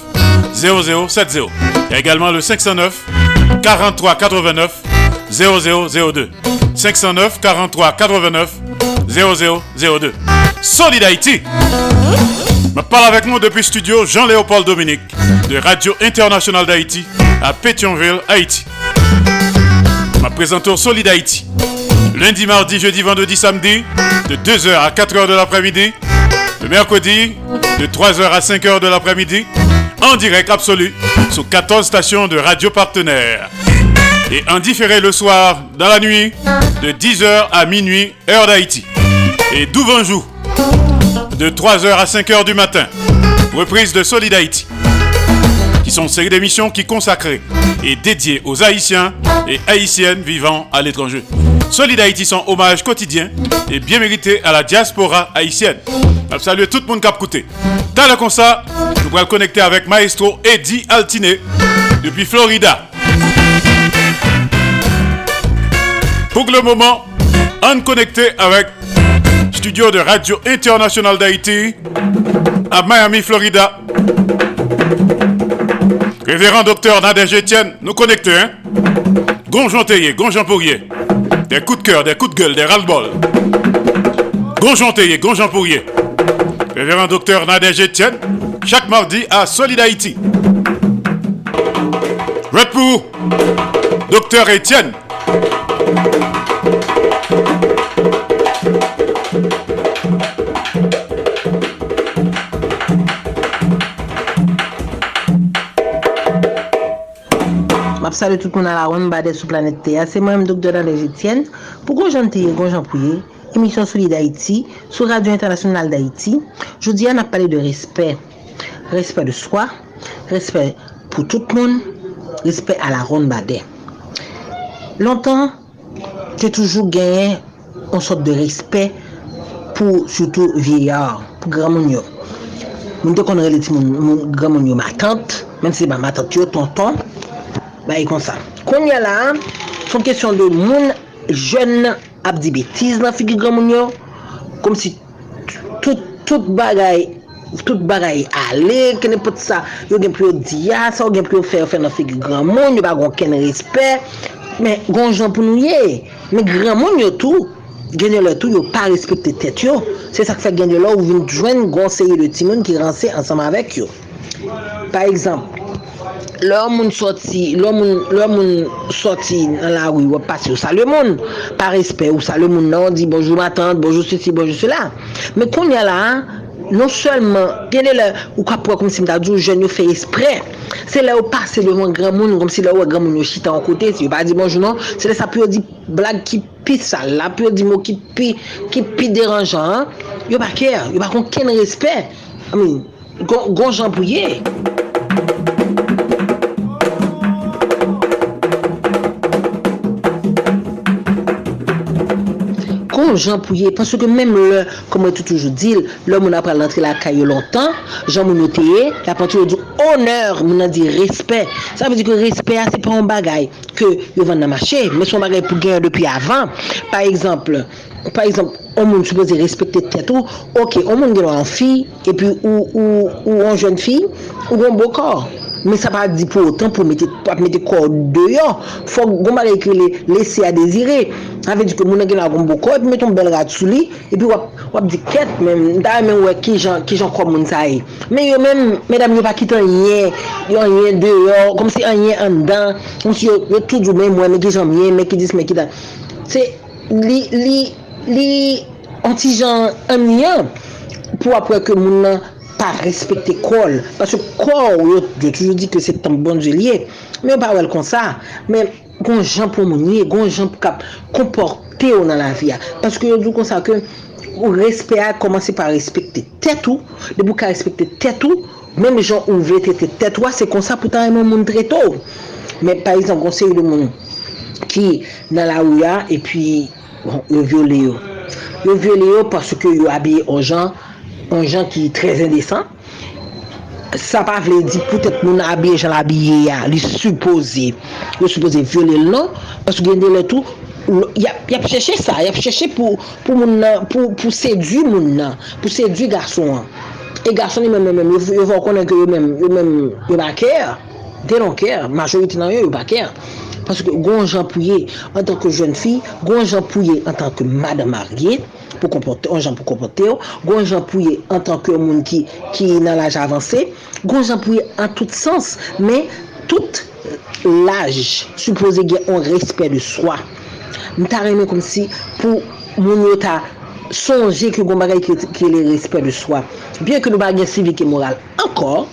0070. Il y a également le 509 43 89 0002. 509 43 89 0002. Solid Haïti. Me parle avec nous depuis studio Jean-Léopold Dominique de Radio Internationale d'Haïti à Pétionville, Haïti. Ma présenteur Solid Haïti. Lundi, mardi, jeudi, vendredi, samedi, de 2h à 4h de l'après-midi. Le mercredi, de 3h à 5h de l'après-midi. En direct absolu sur 14 stations de radio partenaires. Et en différé le soir, dans la nuit, de 10h à minuit, heure d'Haïti. Et d'Ouvanjou, de 3h à 5h du matin. Reprise de Solid Haïti. Qui sont une série d'émissions qui consacrées et dédiées aux Haïtiens et Haïtiennes vivant à l'étranger. Solid Haïti, son hommage quotidien et bien mérité à la diaspora haïtienne. Je salue tout le monde qui a écouté. Dans le ça, nous le connecter avec Maestro Eddie Altiné depuis Florida. Pour le moment, on connecté avec studio de Radio Internationale d'Haïti à Miami, Florida. Révérend docteur Nadège Etienne, nous connectons, hein? Gonjon. Des coups de cœur, des coups de gueule, des ras-le-bol. Gonjon Théier, Gonjon. Révérend docteur Nadège Etienne, chaque mardi à Solid Haïti. Red pour docteur Etienne. Map sa de tout kon ala wan mbade sou planet te a, se mwen mdok donan lejityen pou konjan teye, konjan pouye, emisyon soli da iti, sou radio internasyonal da iti. Jodi an ap pale de respect, respect de swa, respect pou tout moun, respect ala wan mbade. Lontan, te toujou genye an sot de respect pou soutou vieyar, pou gramoun yo. Mwen te kon reliti moun gramoun yo ma tante, men se ba ma tante yo, tonton, Baye kon sa. Kon ya la, son kesyon de moun jen ap di betiz nan figi gran moun yo, kom si tout, tout bagay, tout bagay ale, kene pot sa, yo gen pou yo diya, sa yo gen pou yo fè, fè nan figi gran moun, yo bagon ken respè, men gonjan pou nou ye, men gran moun yo tou, genye lè tou yo pa respecte tèt yo, se sa k fè genye lè ou vin jwen gonseye lò timoun ki ranse ansama avèk yo. Par exemple, lò moun soti, lò moun, moun soti nan la wè, wè pasi, ou sa lè moun, pa respè ou sa lè moun nan, di bonjou matante, bonjou siti, bonjou sila. Mè kon yè la, non seulement, bien lè, ou ka pou akom si mta djou, jen yo fè espre, se lè ou pase devan gran moun, kom si lè ou gran moun yo chita an kote, si yo pa di bonjou nan, se lè sa pou yo di blag ki pi sal, la pou yo di mou ki pi, ki pi deranjan, yo pa kèr, yo pa kon ken respè, amin, gon jan pou yè. Bon, menm jan pou ye, ke mèm lè, komè tou toujou dil, lè moun apre l'antre la kayo lontan, jan moun noteye, la pati yo di honèr, moun an di respè. Sa vè di ke respè a, se pa an bagay ke yo van nan mache, men son bagay pou gen depi avan. Par exemple, par exemple, on moun suppose respekte tèt ou, ok, on moun gen an fi, epi ou an joun fi, ou an bo kor. Men sa pa di pou otan pou mette, mette kod deyon. Fok goma le ekri lese a dezire. Ave di ke mounen gen avon bo kor, kod, meton bel rat sou li. epi wap, wap di ket men, da men wè ki jan, jan kod moun sa e. Men yo men, medam yo pa kit an yen, yo an yen deyon, kom si an yen an dan. Kom si yo, yo tout men mwen, men ki jan mwen, men ki dis, men ki dan. Se li, li, li, anti jan an yen pou apwe ke moun nan pa respekte kol. Pasou kol, yo toujou di ke se tan bon jelye, men yo pa wèl kon sa. Men kon jan pou mounye, kon jan pou kap komporte yo nan la viya. Pasou yo djou kon sa ke ou respè a komanse pa respekte tètou, debou ka respekte tètou, men me jan ou vete tètou se kon sa pou tan yon moun tretou. Men par exemple, kon se yon moun ki nan la ouya, e pi bon, yo viole yo. Yo viole yo pasou ke yo abye o jan, an jan ki trez indesan. Sa pa vle di pou tèt moun abye jan abye ya, li suppose, li suppose viole l nan, as gen de lè tou, y ap chèche sa, y ap chèche pou, pou moun nan, pou, pou sedu moun nan, pou sedu garson an. E garson li men men men, yo vò konen ke yo men, yo men, yo ba kèr, de non kèr, majorite nan yo yo ba kèr. Paske gwen jan pouye an tanke jen fi, gwen jan pouye an tanke madame mariet, pou kompote, on jan pou kompote yo, gon jan pou ye an tanke moun ki, ki nan laj avanse, gon jan pou ye an tout sens, men tout laj suppose gen an respet de swa. Mta reme kom si pou moun yo ta sonje ki gon bagay ki, ki le respet de swa. Bien ke nou bagay sivik e moral ankor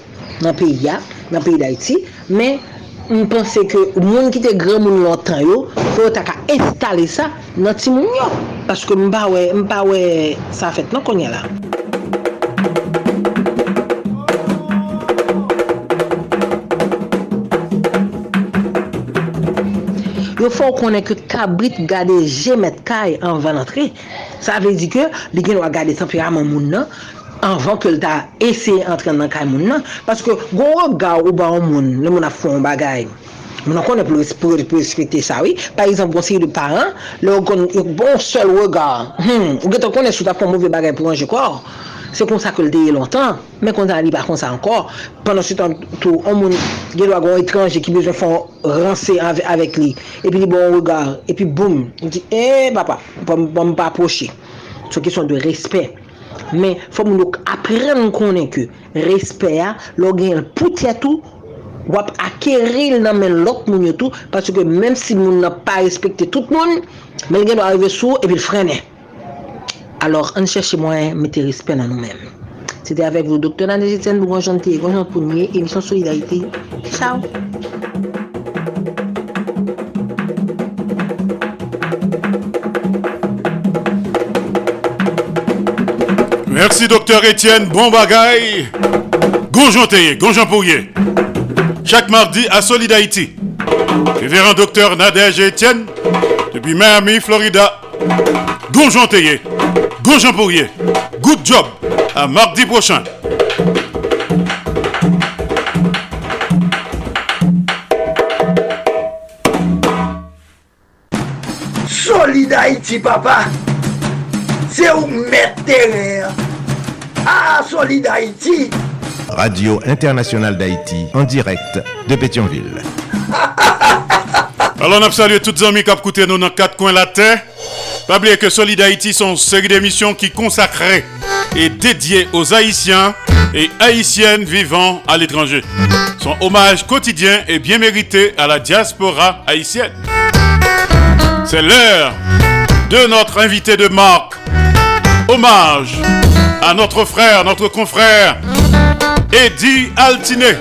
nan peyi ya, nan peyi da iti, men mpense ke moun ki te gran moun lontan yo, pou yo ta ka estale sa nan ti moun yo. Paske mba we, mba we, sa fet nan konye la. Yo fò konen ke kabrit gade jemet kay an van antre, sa ve di ke li gen wak gade sanpiraman moun nan, anvan ke l ta eseye entren nan kay moun nan, paske goun waga ou ba ou moun, le moun a fon bagay. Moun an konen pou respekte sa, oui. Par exemple, bon se de paran, le ou konen yon bon sol waga, hmm, ou geto konen sou ta fon mouve bagay pou anje kor, se kon sa ke l deye lontan, men kon ta li par kon sa ankor, pandan se tan tou, an moun gen wak goun etranje ki bezon fon ranse avèk li, epi li bon waga, epi boum, yon di, eh, papa, pou m pa aposhe. Sou kesyon de respect. Men, fò moun nou apren konen ke respè a, lò gen pouti atou, wap akeril nan men lòk moun yo tou, paske menm si moun nan pa respekte tout moun, men gen do arrive sou, epi l frene. Alors, an chèche mwen mette respè nan nou men. Sète avèk vò doktor nan de jèten, bou konjante, konjante pou nye, emisyon solidarite. Chao! Merci docteur Étienne Bon bagaille. Gonjon Théier, Gonjon Pourrier. Chaque mardi à Solid Haïti. Révérend docteur Nadège Étienne depuis Miami, Florida. Gonjon Théier, Gonjon Pourrier. Good job. À mardi prochain. Solid Haïti, papa. C'est où mettre. Ah, Solid Haïti. Radio Internationale d'Haïti, en direct de Pétionville. Alors, on a salué toutes les amis qui ont écouté nous dans quatre coins de la terre. Pas oublier que Solid Haïti sont une série d'émissions qui consacrées et dédiées aux Haïtiens et Haïtiennes vivant à l'étranger. Son hommage quotidien et bien mérité à la diaspora haïtienne. C'est l'heure de notre invité de marque. Hommage à notre frère, notre confrère, Eddie Altiné.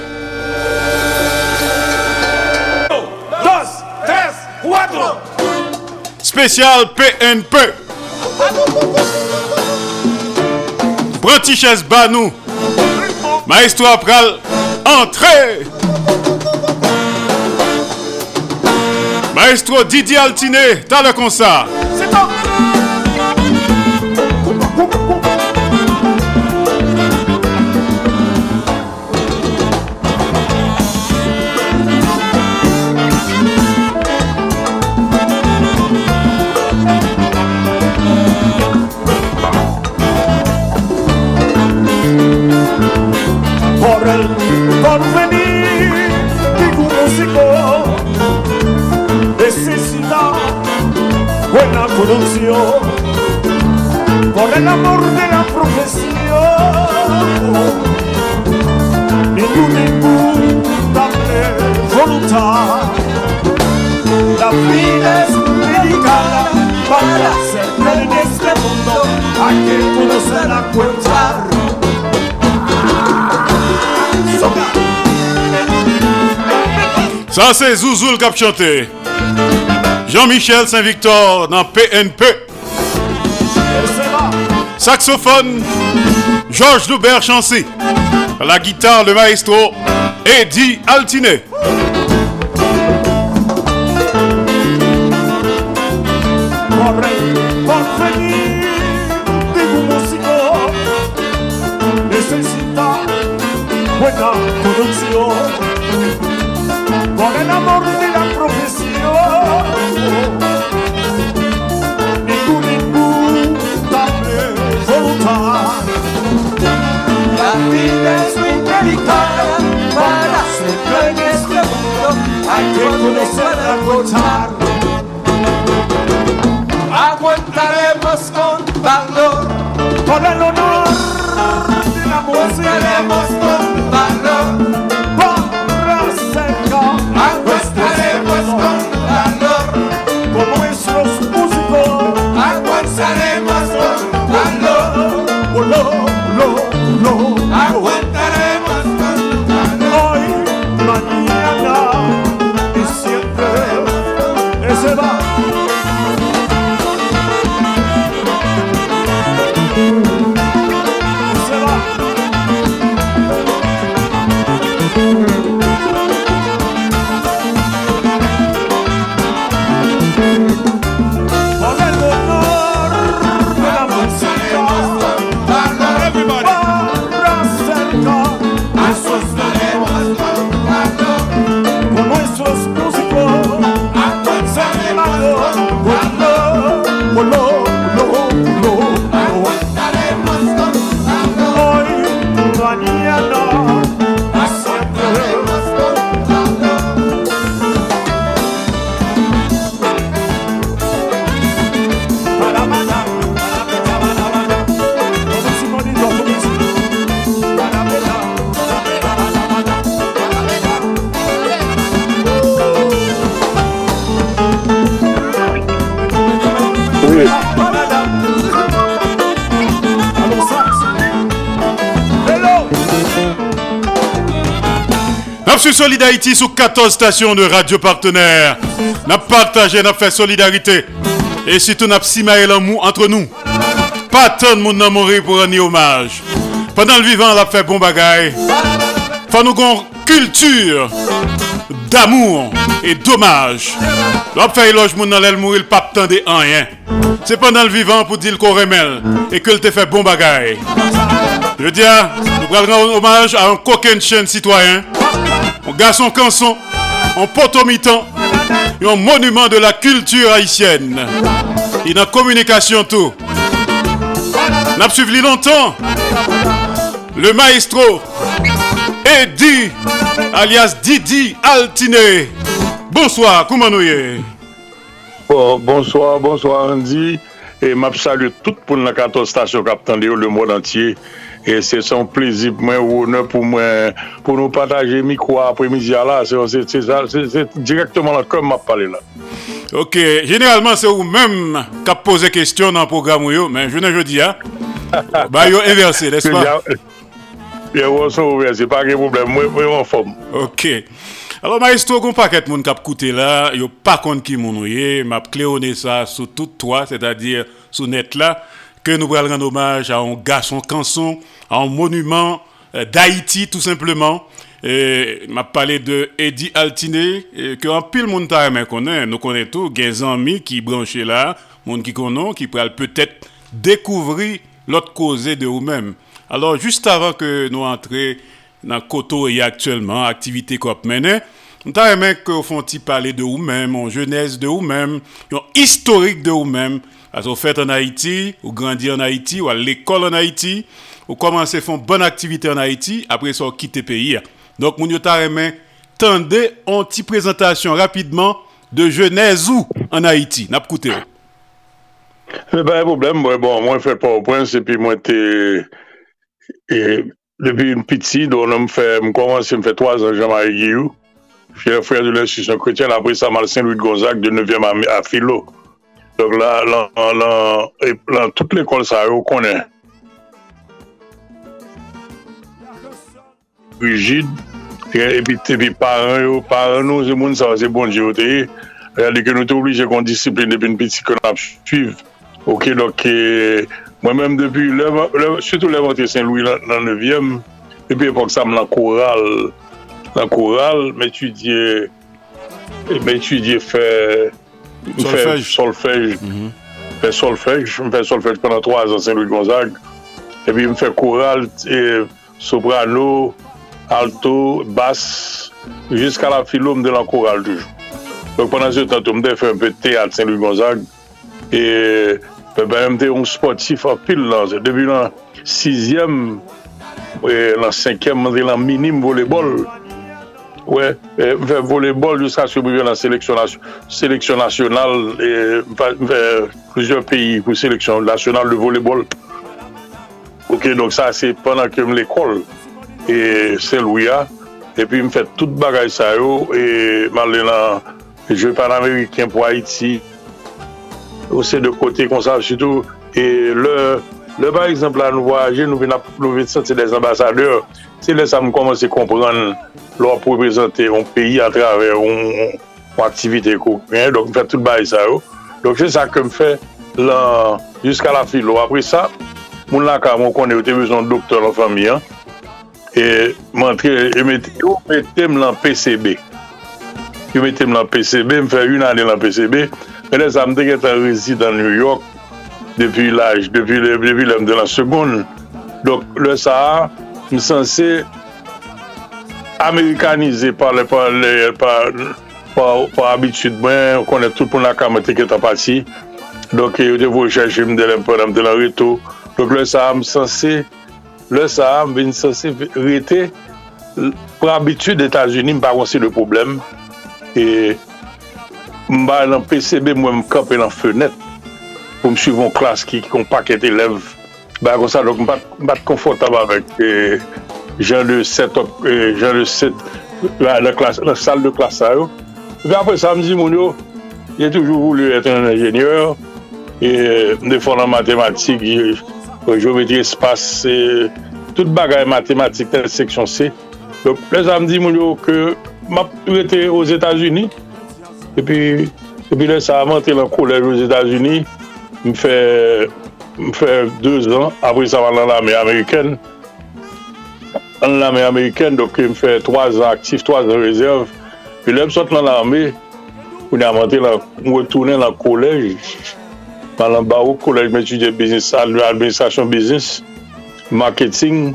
Spécial PNP. Brantiches Banou. Maestro Apral, entrée. Maestro Didier Altiné, t'as le concert. C'est el amor de la profesión voluntad la vida es dedicada la Ça, c'est Zouzoul qui a chanté. Jean-Michel Saint-Victor dans PNP. Saxophone, Georges Loubert Chancy. La guitare, le maestro Eddie Altiné. Nous sommes Solid Haïti sous 14 stations de radio partenaires. Nous partagé, nous fait solidarité. Et surtout, nous simaé l'amour entre nous. pas tant de monde mourir pour rendre hommage. Pendant le vivant, on a fait bon bagaille. Faut nous culture d'amour et d'hommage. L'on fait éloge moun dans l'aile mourir, le pape tendait rien. C'est pendant le vivant pour dire qu'on remèle et que te fait bon bagaille. Je veux dire, nous rendre hommage à un coquin chaîne un garçon canson, un potomitan, et un monument de la culture haïtienne. Il a communication tout. N'a suivi longtemps le maestro Eddie alias Didi Altiné. Bonsoir, comment nous y bon, Bonsoir, bonsoir Andy. Et m'a salue tout pour la 14 station Captain le monde entier. E se son plezip mwen ou ne pou mwen pou nou pataje mi kwa apremidya la. Se direktman la kom map pale la. Ok, generalman se ou menm kap pose kestyon nan program ou yo, men jounen jodi ya. Ba yo inverse, despa? Yo wou sou inverse, pa gen problem, mwen yon fom. Ok. Alors maestro, kon paket moun kap koute la, yo pa kont ki moun ou ye, map kleone sa sou tout toa, se ta dir sou net la. que nous pourrons rendre hommage à un garçon canson, à un monument euh, d'Haïti tout simplement. m'a parlé de Eddie Altiné, que en pile monde connaît, nous connaissons tout, des amis qui branchés là, monde qui connaît, qui pourra peut-être découvrir l'autre causé de vous-même. Alors, juste avant que nous entrions dans Koto et actuellement, activité qu'on menait, nous avons aimé qu'on fasse parler de vous-même, en jeunesse de vous-même, en historique de vous-même, As ou fèt an Haiti, ou grandi an Haiti, ou al l'ekol an Haiti, ou komanse fon bon aktivite an Haiti, apre so kite peyi. Donk moun yo taremen, tende an ti prezentasyon rapidman de jenezou an Haiti. Nap koute yo. Eh bon, le baye problem, bon, mwen fè pa ou prens, epi mwen te... Depi yon piti, don mwen fè, mwen komanse mwen fè 3 an Jean-Marie Guillou, fè frè de l'institution chrétienne, apre sa Marcin Louis Gonzague de 9e a Philo. Dok la, lan, lan, lan, tout l'ekol sa yo konen. Rigid, epi, epi, paran yo, paran nou, se moun sa, se bon diyo te ye. Rade ke nou te oblije kon disipline depi n piti kon ap suiv. Ok, dok, mwen menm depi, sütou levante Saint-Louis nan 9e, epi epok sa m lan koral, lan koral, m etudye, m etudye fè, Solfèj. Solfèj. Fè solfèj. M mhm. fè solfèj pwena 3 an Saint-Louis-Gonzague. E pi m fè koural, soprano, alto, bas, jiska la filou m de lan koural toujou. Donk pwena se tan tou m de fè un pè teat Saint-Louis-Gonzague. E pe ben m de yon sportif apil nan. Debi nan 6e, nan 5e, m de lan minim voleybol. ouais, eh, vers volleyball jusqu'à ce que dans la sélection, sélection nationale, et, vers plusieurs pays pour sélection nationale de volleyball. Ok, donc ça c'est pendant que l'école et Saint-Louis et puis me fait toute bagaille ça yo, et maintenant je panaméricain pour Haïti. C'est de côté comme ça, surtout. Et le, le par exemple, à nous voyager, nous venons de des ambassadeurs Se lè sa m komanse kompran lò pou prezante yon peyi a travè yon aktivite kou. Eh, donk m fè tout baye sa yo. Donk se sa ke m fè lan jiska la fi lò. Apre sa, moun la ka m konè ou te bezon doktor an fami an. E mantri, e mette yo metem lan PCB. Yo metem lan PCB, m fè yon anè lan PCB. E lè sa m deke tan resi dan New York depi l'aj, depi lèm de la segoun. Donk lè sa a, m sanse Amerikanize par le par le par par abitud mwen konen tout pou nan kamete ki ta pati. Donk yo devou chache m de lèm pwèdèm de lèm reto. Donk lè sa m sanse lè sa m vin sanse rete. Pou abitud Etats-Unis m pa wansi de poublem e m ba nan PCB mwen m kape nan fenet pou m suivon klas ki kon paket elev ba kon sa, lòk mbat konfortab avèk e, jan de set op, e, jan de set la sal de klas a yo. Apre sa, mdi moun yo, jè toujou voulou etre un ingènyeur, e, de fond en matematik, euh, geometri espace, tout bagay matematik tel seksyon C. Lè sa mdi moun yo ke map ou ete os Etats-Unis, epi lè sa amante lè kolej os Etats-Unis, m fè m fè 2 an, apre sa man nan l'armè Ameriken, nan l'armè Ameriken, do m fè 3 an aktif, 3 an rezerv, pi lèm sot nan l'armè, ou nan amante la, m wetounen la kolej, nan lan barou kolej m etudye business, administration business, marketing,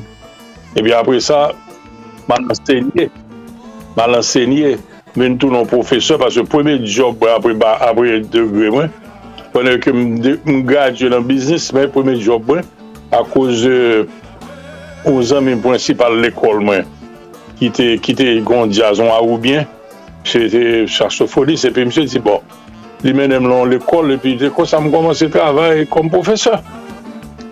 epi apre sa, man ensegnye, man ensegnye, men tou nan profeseur, pasè premier job apre, degre mwen, Pwene ke m gadje nan biznis, mwen pweme job mwen, a kouz ozan mwen prinsipal l'ekol mwen, ki te gond jazon a ou bien, se te chastofoli, se pe mse di bon, li menem lan l'ekol, epi deko sa m komanse travay kom profeseur.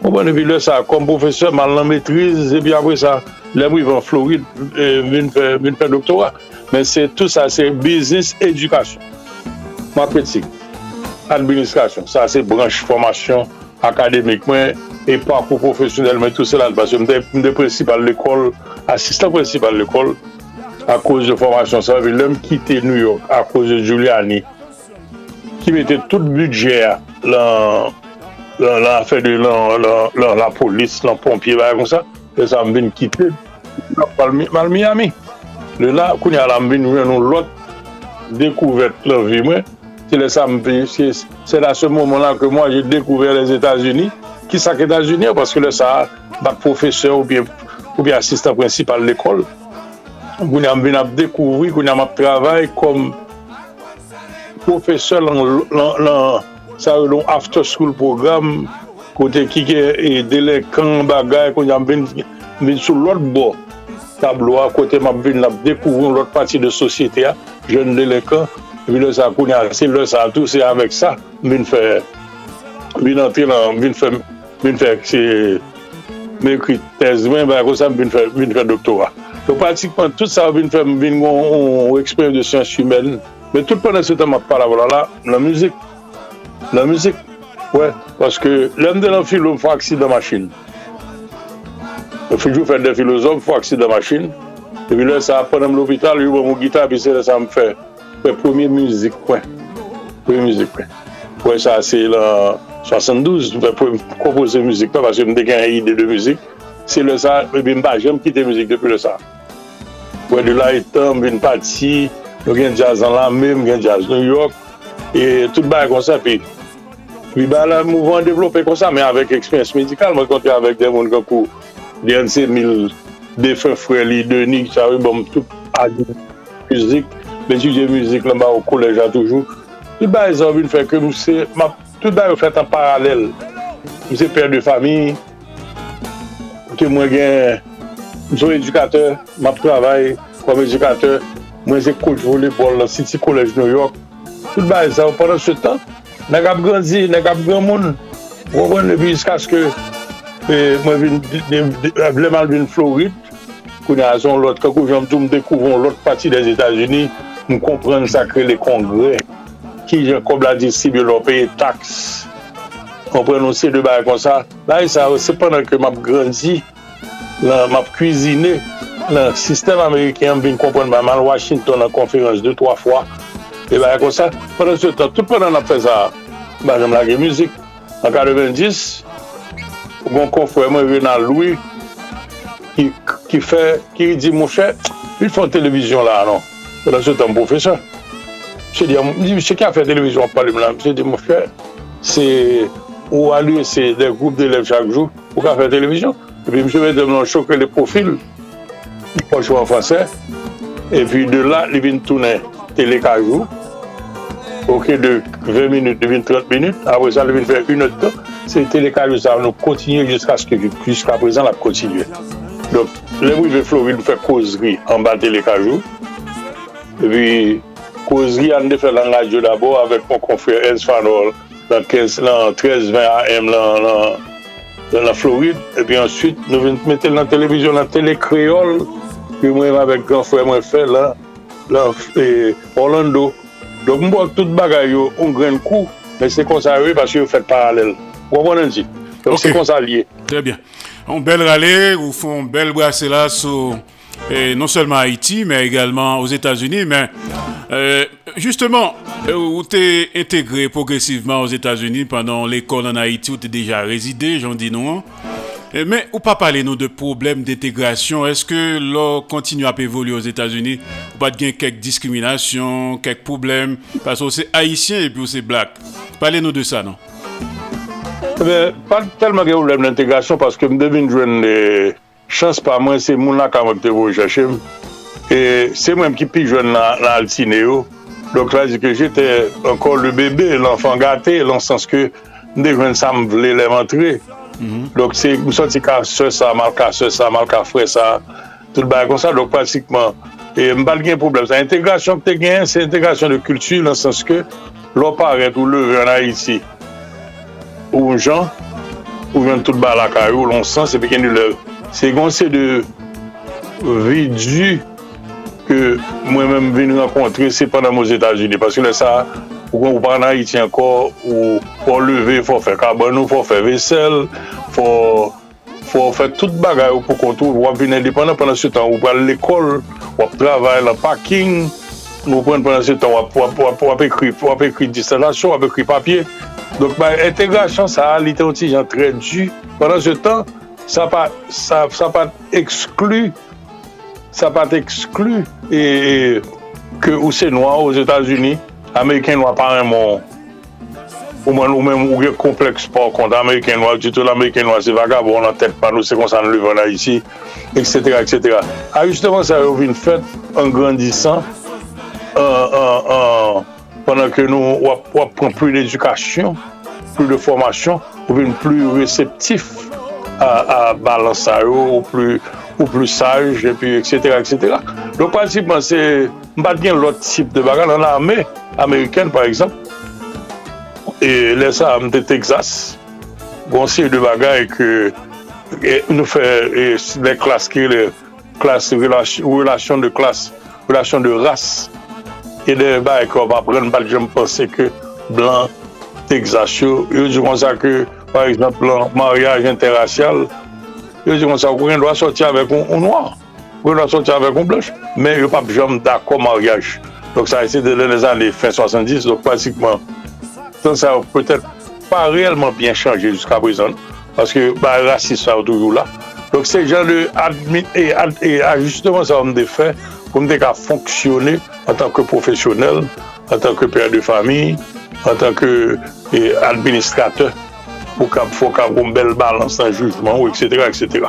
Mwen epi lè sa, kom profeseur, man lan metriz, epi apre sa, lè mwen van Floride, vin fè doktora. Men se tout sa, se biznis edukasyon. Mwen apretik. administrasyon. Sa se branche formasyon akademik mwen e parkou profesyonel mwen tout se lan. Basè mwen de prinsipal l'ekol, asistan prinsipal l'ekol a kouz de formasyon. Sa ve lèm kite New York a kouz de Giuliani ki mette tout budget lan la fè de lan polis, lan pompier, vè kon sa. E sa mwen kite mal Miami. Le la, koun ya la mwen vin nou lot dekouvet lan vi mwen c'est le samedi, c'est à ce moment-là que moi j'ai découvert les États-Unis. Qui ça les États-Unis Parce que le Sahara, bac professeur ou bien, ou bien assistant principal de l'école, qu'on a découvert, qu'on a travaillé comme professeur dans le after school programme, côté qui est e, déléquant, bagay, qu'on a venu sur l'autre bord. Tableau à côté, m'a découvert l'autre partie de la société, jeune déléquant. vi lè sa koun yal, si lè sa tou, se avèk sa, mwen fè, mwen antre nan, mwen fè, mwen fè, se, mwen kri tez mwen, bako sa mwen fè, mwen fè doktora. Yo pratikman, tout sa mwen fè, mwen yon eksperyen de siyans humèn, men tout pwè nan se tan mwen pala vola la, nan müzik, nan müzik, wè, paske lèm de nan filou mwen fè aksi dan machin. Fijou fè de filozof, fè aksi dan machin, epi lè sa apè nan l'opital, yon mwen mwen gita, epi se lè sa mwen fè. Kwe premier müzik kwen. Premier müzik kwen. Kwen sa se la 72, kwen kompose muzik kwen, paske mde gen ide de müzik. se le sa, mwen pa jèm kite müzik depi le sa. Kwen de la etan, mwen pati, mwen gen jazz an la mèm, gen jazz New York, e tout ba kon sa pi. Pi ba la mouvan devlopè kon sa, mè avèk eksperyans medikal, mwen konti avèk den moun kankou, den se mil defen freli, deni, sa wè bom tout adik, fizik, etudye müzik lan ba ou kolej an toujou. Tout ba e zanvi l fè ke nou se, tout ba yo fèt an paralel. Mse pèr de fami, mte mwen gen, mson edukateur, map travay kom edukateur, mwen se kouj volleyball la City College New York. Tout ba e zanvi panan se tan, nan gap grandzi, nan gap grand moun, wakon nebi iska skè mwen vleman vin Floride, koun a zon lot, kakou jom tou mdekouvon lot pati des Etats-Unis, nou kompren sakre le kongre, ki jen kob la disibyo lor peye taks, kompren nou se de baye kon sa, la e sa se penan ke map grandzi, lan map kuisine, nan sistem Ameriken, vin kompren ba man Washington nan konferans 2-3 fwa, e baye kon sa, penan se tan, tout penan ap fe sa, ba jem lage müzik, an 90, bon konfwe mwen ven nan Louis, ki, ki fe, ki di mou chè, il fon televizyon la anon, Dans ce temps, professeur. Je dis, ce qui a fait télévision, pas lui, je dis, mon frère, c'est ou à lui, c'est des groupes d'élèves chaque jour pour faire télévision. Et puis, je vais demander choquer les profils, pas jouer en français. Et puis, de là, il vient tourner télé chaque jour. Ok, de 20 minutes, il vient 30 minutes. Après ça, il vient faire une heure de temps. C'est télé chaque jour, ça va nous continuer jusqu'à ce que, jusqu'à présent, la continuer. Donc, les rives Floride fait causerie en bas télé chaque jour. epi kozri an defen lan radyo dabo avèk mwen konfrè Ez Fanol nan 13-20 AM lan, lan, lan Floride, epi answit nou ven metel nan televizyon nan tele kreol pi mwen avèk gran fwè mwen fè lan Orlando. Dok mwen bòk tout bagay yo, on gren kou men se konsalye pasye yo fèk paralel Gwabon an di, donc okay. se konsalye Très bien, on bel rale ou fon bel brase la sou et non seulement à Haïti, mais également aux États-Unis. Mais euh, justement, euh, où tu es intégré progressivement aux États-Unis pendant l'école en Haïti, où tu es déjà résidé, j'en dis non. Eh, Mais ou pas parler nous de problèmes d'intégration? Est-ce que l'on continue à évoluer aux États-Unis? Ou pas de gain quelques discriminations, quelques problèmes? Parce que c'est haïtien et puis c'est black. Parlez-nous de ça, non? Eh ben, pas tellement de problème d'intégration parce que je devine chans pa mwen se moun la kamak te vou chachem. E se mwen ki pi jwen nan la altine yo. Dok la di ke jete ankon le bebe, l'enfant gate, lansans ke mde jwen sa m vle lèm antre. Mhm. Dok se msot se ka se sa, mal ka se sa, mal ka fre sa, tout ba kon sa. Dok pratikman, e mbal gen problem sa. Integrasyon te gen, se integrasyon de kultu, lansans ke loparet ou leve an Haiti. Ou jan, ou ven tout ba la karyo, lansans, epi gen nou leve. Se kon se de vidu ke mwen mèm vin renkontre se pandan mous Etats-Unis. Paske le sa, ou kon ou pandan iti ankor, ou pou leve, fò fè kaban ou fò fè vesel, fò fè tout bagay ou pou kontou. Wap vin indépendant pandan se tan, ou pal l'ekol, wap travay la parking, ou pren pandan se tan, wap ekri, wap ekri distalasyon, wap ekri papye. Donk ba entegrasyon sa, li te oti jan tre du. Pandan se tan, sa pa, sa, sa pa exclu sa pa exclu e, e ke ou se noua ou Etats-Unis Ameriken noua pa remon ou men ou men ou gen kompleks pa kont Ameriken noua, du tout l'Ameriken noua se vaga bon nan tet pa nou se konsan nou ven la isi etc. etc. a justement sa yo vin fèt an grandisan an an an Pendan ke nou wap pran pli l'edukasyon, pli de formasyon, ou ven pli reseptif a balans a yo, ou plu saj, epi etc. etc. Don pratipman se mbat gen lot tip de bagan an arme, Ameriken par eksemp, e lesa am de Texas, gonsi de bagan e nou fe le klas ki le klas, relasyon de klas, relasyon de ras, e de bagan kon pa pren bat jen pense ke blan Texas yo, yo di kon sa ke par exemple, mariage interracial, yo di kon sa, ou kwen do a soti avèk ou noir, ou kwen do a soti avèk ou blanche, men yo pa jom dako mariage. Donc ça a été dans les années fin 70, donc pratiquement, ça a peut-être pas réellement bien changé jusqu'à présent, parce que bah, racisme, ça a toujours là. Donc c'est genre de et, et ajustement, ça me fait pour me qu'à fonctionner en tant que professionnel, en tant que père de famille, en tant que administrateur. Pour qu'il faut une belle balance le jugement, etc., etc.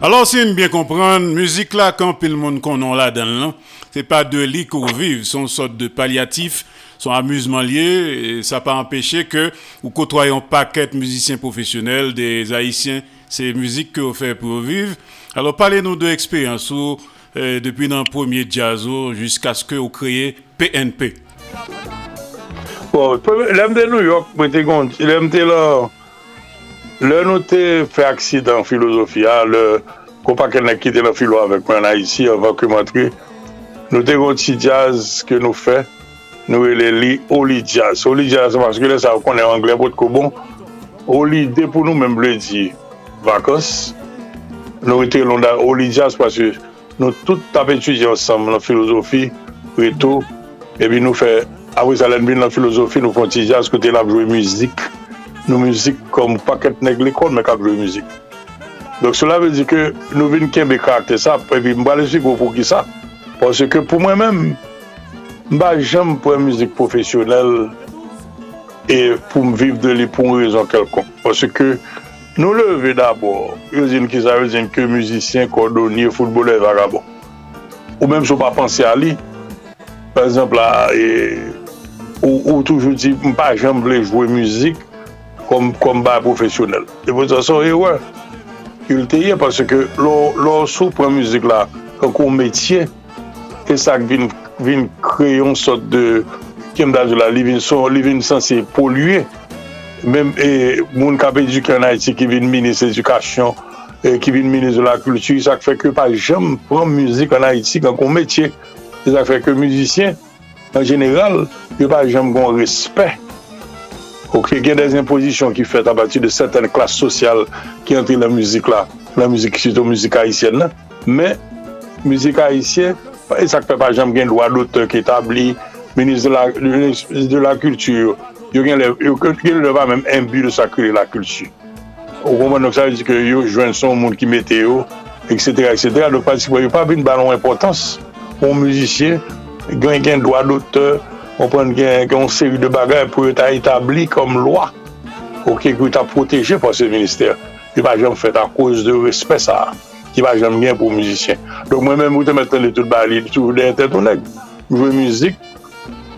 Alors, si on bien comprendre, musique là, quand le monde qu'on a là-dedans, c'est pas de lit qu'on vive, une sorte de palliatif son amusement lié, et ça pas empêché que vous côtoyez un paquet de musiciens professionnels, des haïtiens, c'est musique que vous faites pour vivre. Alors parlez-nous de l'expérience euh, depuis dans le premier jazz jusqu'à ce que vous créez PNP. Bon, lèm de New York, mwen te gond, lèm te lò, lè nou te fè aksidan filosofiya, lè, ko pa ken ek kite lò filo avèk mwen a isi, avèk mwen matri, nou te gond si jazz ke nou fè, nou e lè li Oli Jazz. Oli Jazz, paske lè sa konè anglè pot ko bon, Oli de pou nou mèm blè di vakans, nou ete londa Oli Jazz, paske nou tout tapè tujè ansam nan filosofi, ou eto, ebi nou fè Avwe salen bin nan filosofi nou fontija kote la apjouye mizik. Nou mizik kom paket neg likon men kapjouye mizik. Dok sou la ve di ke nou vin kembe karakter sa, pevi mba lesi kou pou ki sa. Pwase ke pou mwen men, mba jem pou e mizik profesyonel e pou m viv de li pou m rezon kelkon. Pwase ke nou leve d'abor, yo zin ki sa yo zin ke mizisyen, kordonye, foutboler, vagabon. Ou menm sou pa panse a li, par exemple la... E, ou, ou toujou di mpa jem vle jwe müzik kom, kom ba profesyonel. E pou sa son, e wè, il te ye, parce ke lò sou pran müzik la, kakou metye, e sak vin, vin kreyon sot de, kem da zila, li vin son, li vin san se polye, mèm e moun kap eduke an Haiti ki vin minis edukasyon, e, ki vin minis de la kultu, sak fè ke pa jem pran müzik an Haiti kan kon metye, e sak fè ke müzisyen, an general, yo pa jem kon respect Ok, gen des imposisyon ki fet a bati de seten klas sosyal ki entri la müzik la, la müzik sito müzik haisyen la, men müzik haisyen, e sak pe pa jem gen lwa dote ki etabli menis de la kultur yo gen le va menm imbu de sakri la kultur ou konwen nou sa yon di ke yo jwen son moun ki mete yo, etc. etc. do pati si yo pa bin balon impotans ou müzisyen gen gen doa dote, pren gen gen seri de bagay pou yo ta etabli kom lwa, ok, pou yo ta proteje pou se minister. Ki pa jom fèt a kouz de respè sa, ki pa jom gen pou müzisyen. Donk mwen mèm ou te metten le tout bali, tout de ente ton ek, jwè müzik,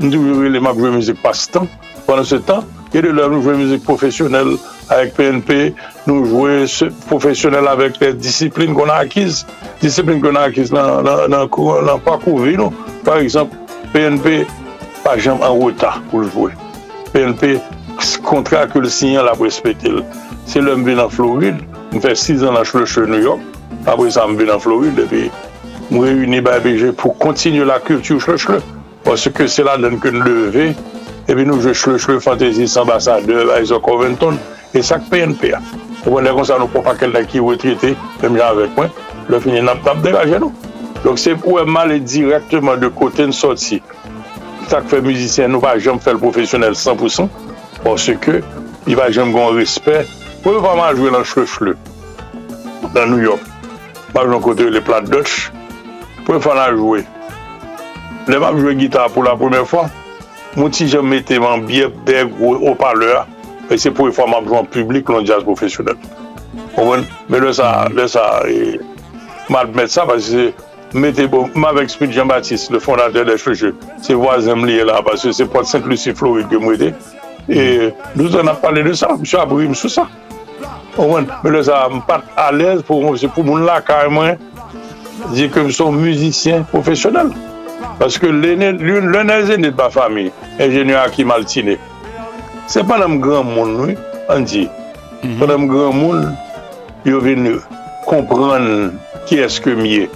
nou jwè le map jwè müzik pas tan, panan se tan, ke de lèm mwen jwè müzik profesyonel, avec PNP, nous jouer professionnel avec les disciplines qu'on a acquises, disciplines qu'on a acquises dans, dans, dans, dans le parcours vie. Non? Par exemple, PNP, pas jamais en retard pour le jouer. PNP, contrat que le signal a respecté. C'est l'homme venu en Floride, nous fait 6 ans dans le chez New York, après ça, je venu en Floride, et puis nous réunis BG pour continuer la culture chle parce que c'est là que nous lever, et puis nous jouons chle-chle, fantasy, ambassadeur, Isaac Covington. E sak PNP a. Ou wè lè kon sa nou pou pa kel la ki wè trite, mèm jan avèk mwen, lè fini nan tap deraje nou. Donk se pou wè malè e direktman de kote n soti. Tak fè müzisyen nou va jèm fè l profesyonel 100%, porsè ke, i va jèm gon respect, pou wè vaman jwè lan chèchlè, nan New York. Mèm joun kote lè plat Dutch, pou wè nan jwè. Lè man jwè gita pou la pwèmè fwa, mouti jèm mette man biye deg ou paleur, E se pou e fwa mabjouan publik lon jazz profesyonel. Mwen, mwen lè sa, lè sa, mwen mèt sa, pasi se mète bon, mwen vek Smith Jean-Baptiste, le fondateur de FG, se wazem liye la, pasi se pot Saint-Lucie Floride ke mwete, e nou zan ap pale de sa, mwen abouim sou msou sa. Mwen, mwen lè sa, mwen pat alèz pou mwen, se pou moun la kare mwen, di ke mson müzisyen profesyonel. Paske lè nè, lè nè zè nè d'ba fami, enjenye Akim Altine, Se pa nan m gran moun nou, an di. Mm -hmm. Pa nan m gran moun, yo ven kompran ki eske miye.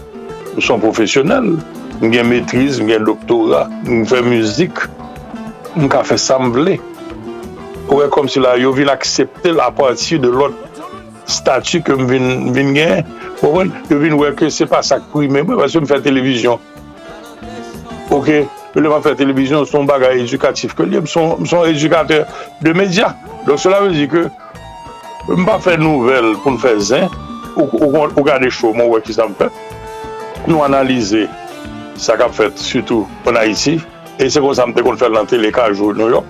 M son profesyonel, m gen metriz, m gen doktora, m fè müzik, m ka fè samble. Ouè kom si la yo vin aksepte la pati de lot statu ke m vin gen. Yo vin ouè ke se pa sak pou mwen, mè, se m fè televizyon. Ok? Elevateur Télévision son bagay edukatif ke li, son edukateur de media. Donk cela vezi ke mpa fè nouvel pou nou fè zin, ou gade chou moun wè ki sa mpè, nou analize sa kap fèt sütou an Haiti, e se kon sa mte kon fèt lan telekaj ou New York,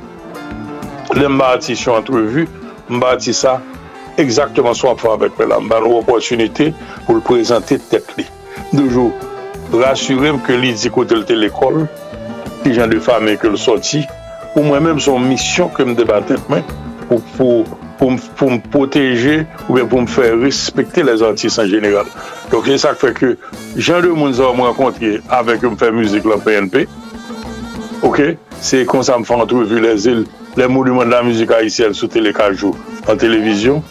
le mba ati sou entrevu, mba ati sa Exactement so ap fwa avèk mè la. Mè an ou opotunite pou l'prezante tek li. Dejou, rassurem ke li di kote l'te l'ekol, ki jan de fame ke l soti, pou mwen menm son misyon ke m debatet men, pou, pou, pou, pou m poteje ou pou m fè respekte les artistes en general. Donk lè sa k fè ke jan de moun zan m renkontre avèk m. Fè müzik la PNP, ok, se kon sa m fè entrevu les il, les mounoumen de la müzik haïsienne sou telekajou, an televizyon,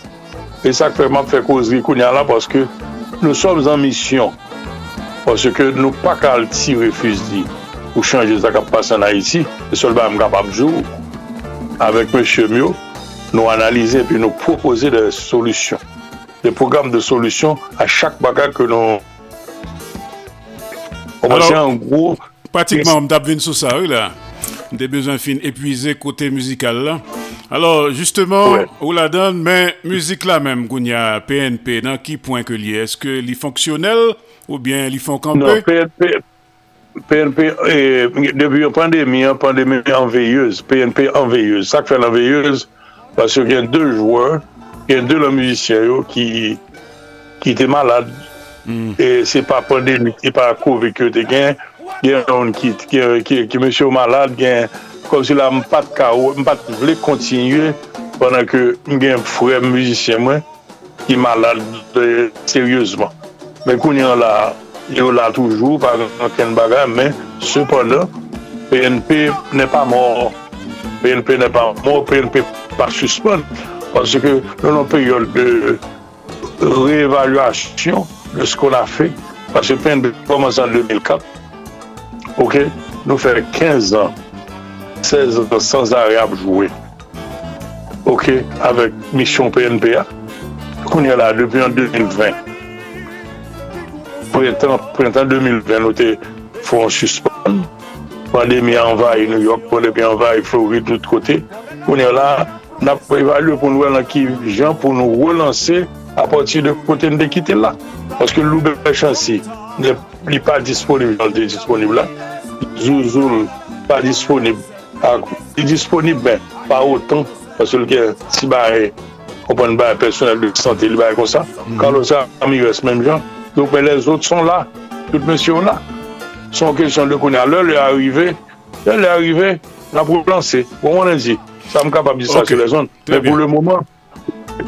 lè sa k fè m ap fè kozri kounya la, paske nou som zan misyon, paske nou pa kal ti refuz di, pou chanje sa kap pasan na iti, e sol ba m kap apjou, avek M. Mio, nou analize pi nou propose de solusyon. De program de solusyon a chak baga ke nou... Oman gros... Pratikman, m tap vin sou sa ou la. Des bezon fin epuize kote muzikal la. Alors, justement, ouais. ou la dan, men, muzik la men, Gounia, PNP, nan ki point ke li? Eske li fonksyonel ou bien li fonkampe? Non, PNP... PNP, e, debi yon pandemi, yon pandemi anveyez, PNP anveyez. Sak fè l'anveyez, basè gen dè jouè, gen dè lò müzisyen yo ki te malade. Mm. E se pa pandemi, se pa kouve ki yo te gen, gen yon ki mè sè yo malade, gen kom si la mpat ka ou, mpat vle kontinye, panan ke gen fwè müzisyen mwen, ki malade seryouzman. Men koun yon la... yon la toujou pa gen bagay, men sepondan, PNP nè pa mor. PNP nè pa mor, PNP pa suspon. Pwennan ke nou nan peryol de re-evaluasyon de skon a fe, pwennan PNP poman san 2004, ok, nou fè 15 an 16 ans sans arrêt à jouer. OK, avec mission PNPA. On est là depuis en 2020. printan 2020 nou te fon suspon. Pandemi anvay New York, pandemi anvay Floride tout kote. Kounè e la, nap prevalye pou nou wè nan ki jan pou nou relansè apoti de kote nou de kite la. Paske loube chansi, li pa disponib, jan te disponib la. Zouzoul pa disponib. Ah, li disponib men, pa otan, paske lke si ba e, konpon ba e personel de sante, li ba e konsa. Kan lo sa, amigres menm jan, Donc, mais les autres sont là. Toutes messieurs là. Son question de connaître. L'heure est arrivée. L'heure est arrivée. On a pour lancer. Bon, on a dit. Ça me capable de dire ça sur les zones. Très Mais pour le moment,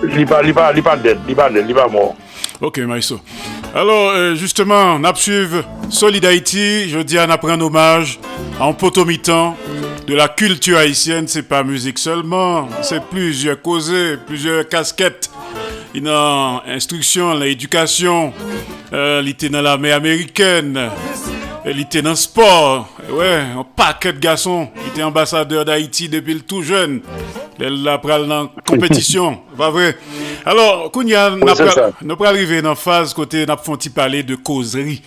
il n'est pas, pas, pas dead. Il n'est pas dead. Il n'est pas mort. Ok, Maïso. Alors, euh, justement, on suivre Solid Haïti. Je dis, on apprend un hommage en potomitan de la culture haïtienne. C'est pas musique seulement, c'est plusieurs causées, plusieurs casquettes. nan instruksyon, nan edukasyon, euh, li te nan la me Ameriken, eh, li te nan sport, wè, ouais, an paket gason, li te ambasadeur d'Haïti depil tou jen, lèl la pral nan kompetisyon, va vre. Alors, koun ya, nou pral rive nan faz kote nap fonti pale de kozri.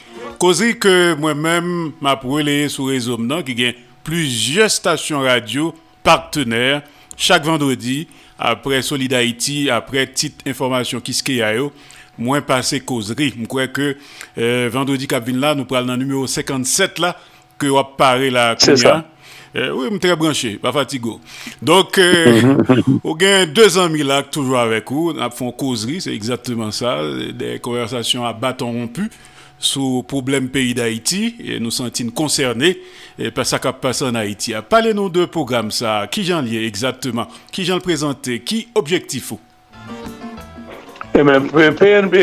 Kozri ke mwen men map wele sou rezom nan ki gen plujye stasyon radyo partenèr chaque vendredi après Solid Haïti, après petite information qui se a yo, moins passé causerie. Je crois que euh, vendredi qui là, nous parlons dans le numéro 57 là que on parler là C'est Kounia. ça. Euh, oui, je suis très branché, pas fatigué. Donc, euh, on gagne deux amis là toujours avec vous. On fait une causerie, c'est exactement ça. Des conversations à bâton rompu sou problem peyi d'Haïti, nou sentin konsernè pa sa kap pase an Haïti. A pale nou de program sa, ki jan liye exactement, ki jan l'prezentè, ki objektif ou? E men, PNP,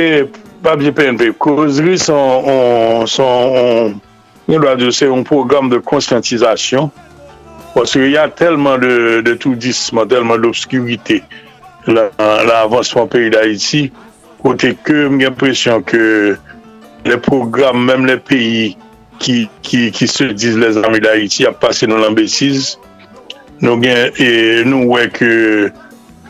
pabje PNP, Kozri son, son, nou la de se yon program de konsyantizasyon, Paske y a telman de, de tout disman, telman l'obskurite la avansman peyi d'Haïti, kote ke mwen presyon ke les programmes, même les pays qui, qui, qui se disent les amis d'Haïti a passé dans l'embêtise. Nous, et nous ouais, que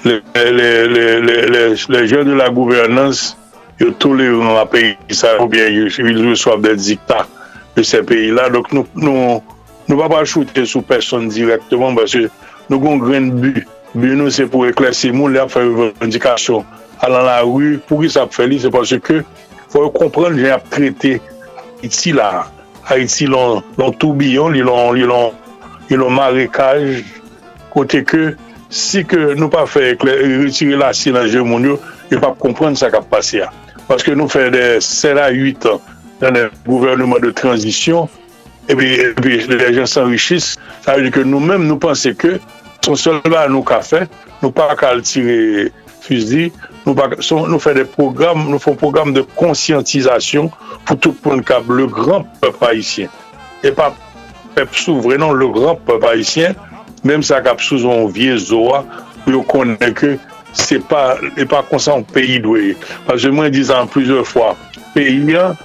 les, les, les, les, les, les gens de la gouvernance, ils tolérant à pays ça, ou bien ils reçoivent des dictats de ces pays-là. Donc nous ne nous, pas pas shooter sur personne directement parce que nous avons un grand but. but nous, c'est pour éclaircir les gens, faire une revendication. Aller dans la rue, pour qui ça fait, c'est parce que fò yo kompren jè ap trete iti la. Ha iti lon, lon toubiyon, li lon, li lon, li lon marekaj, kote ke si ke nou pa fè retire la si nan jè moun yo, yo pa kompren sa kap pase ya. Paske nou fè de 7 a 8 an nan le gouvernement de transisyon, epi le jen s'enrichis, sa vè di ke nou mèm nou panse ke son sol ba nou ka fè, nou pa kal tire fuzi, nou, nou fè de program, nou fè program de konsyantisasyon pou tout pou n'kab le gran pep haïsyen. E pa pep sou vrenon le gran pep haïsyen, mèm sa kap sou zon vie zoa, yo konen ke se pa, e pa konsan peyi dweye. Pase mwen dizan plizèr fwa, peyi an,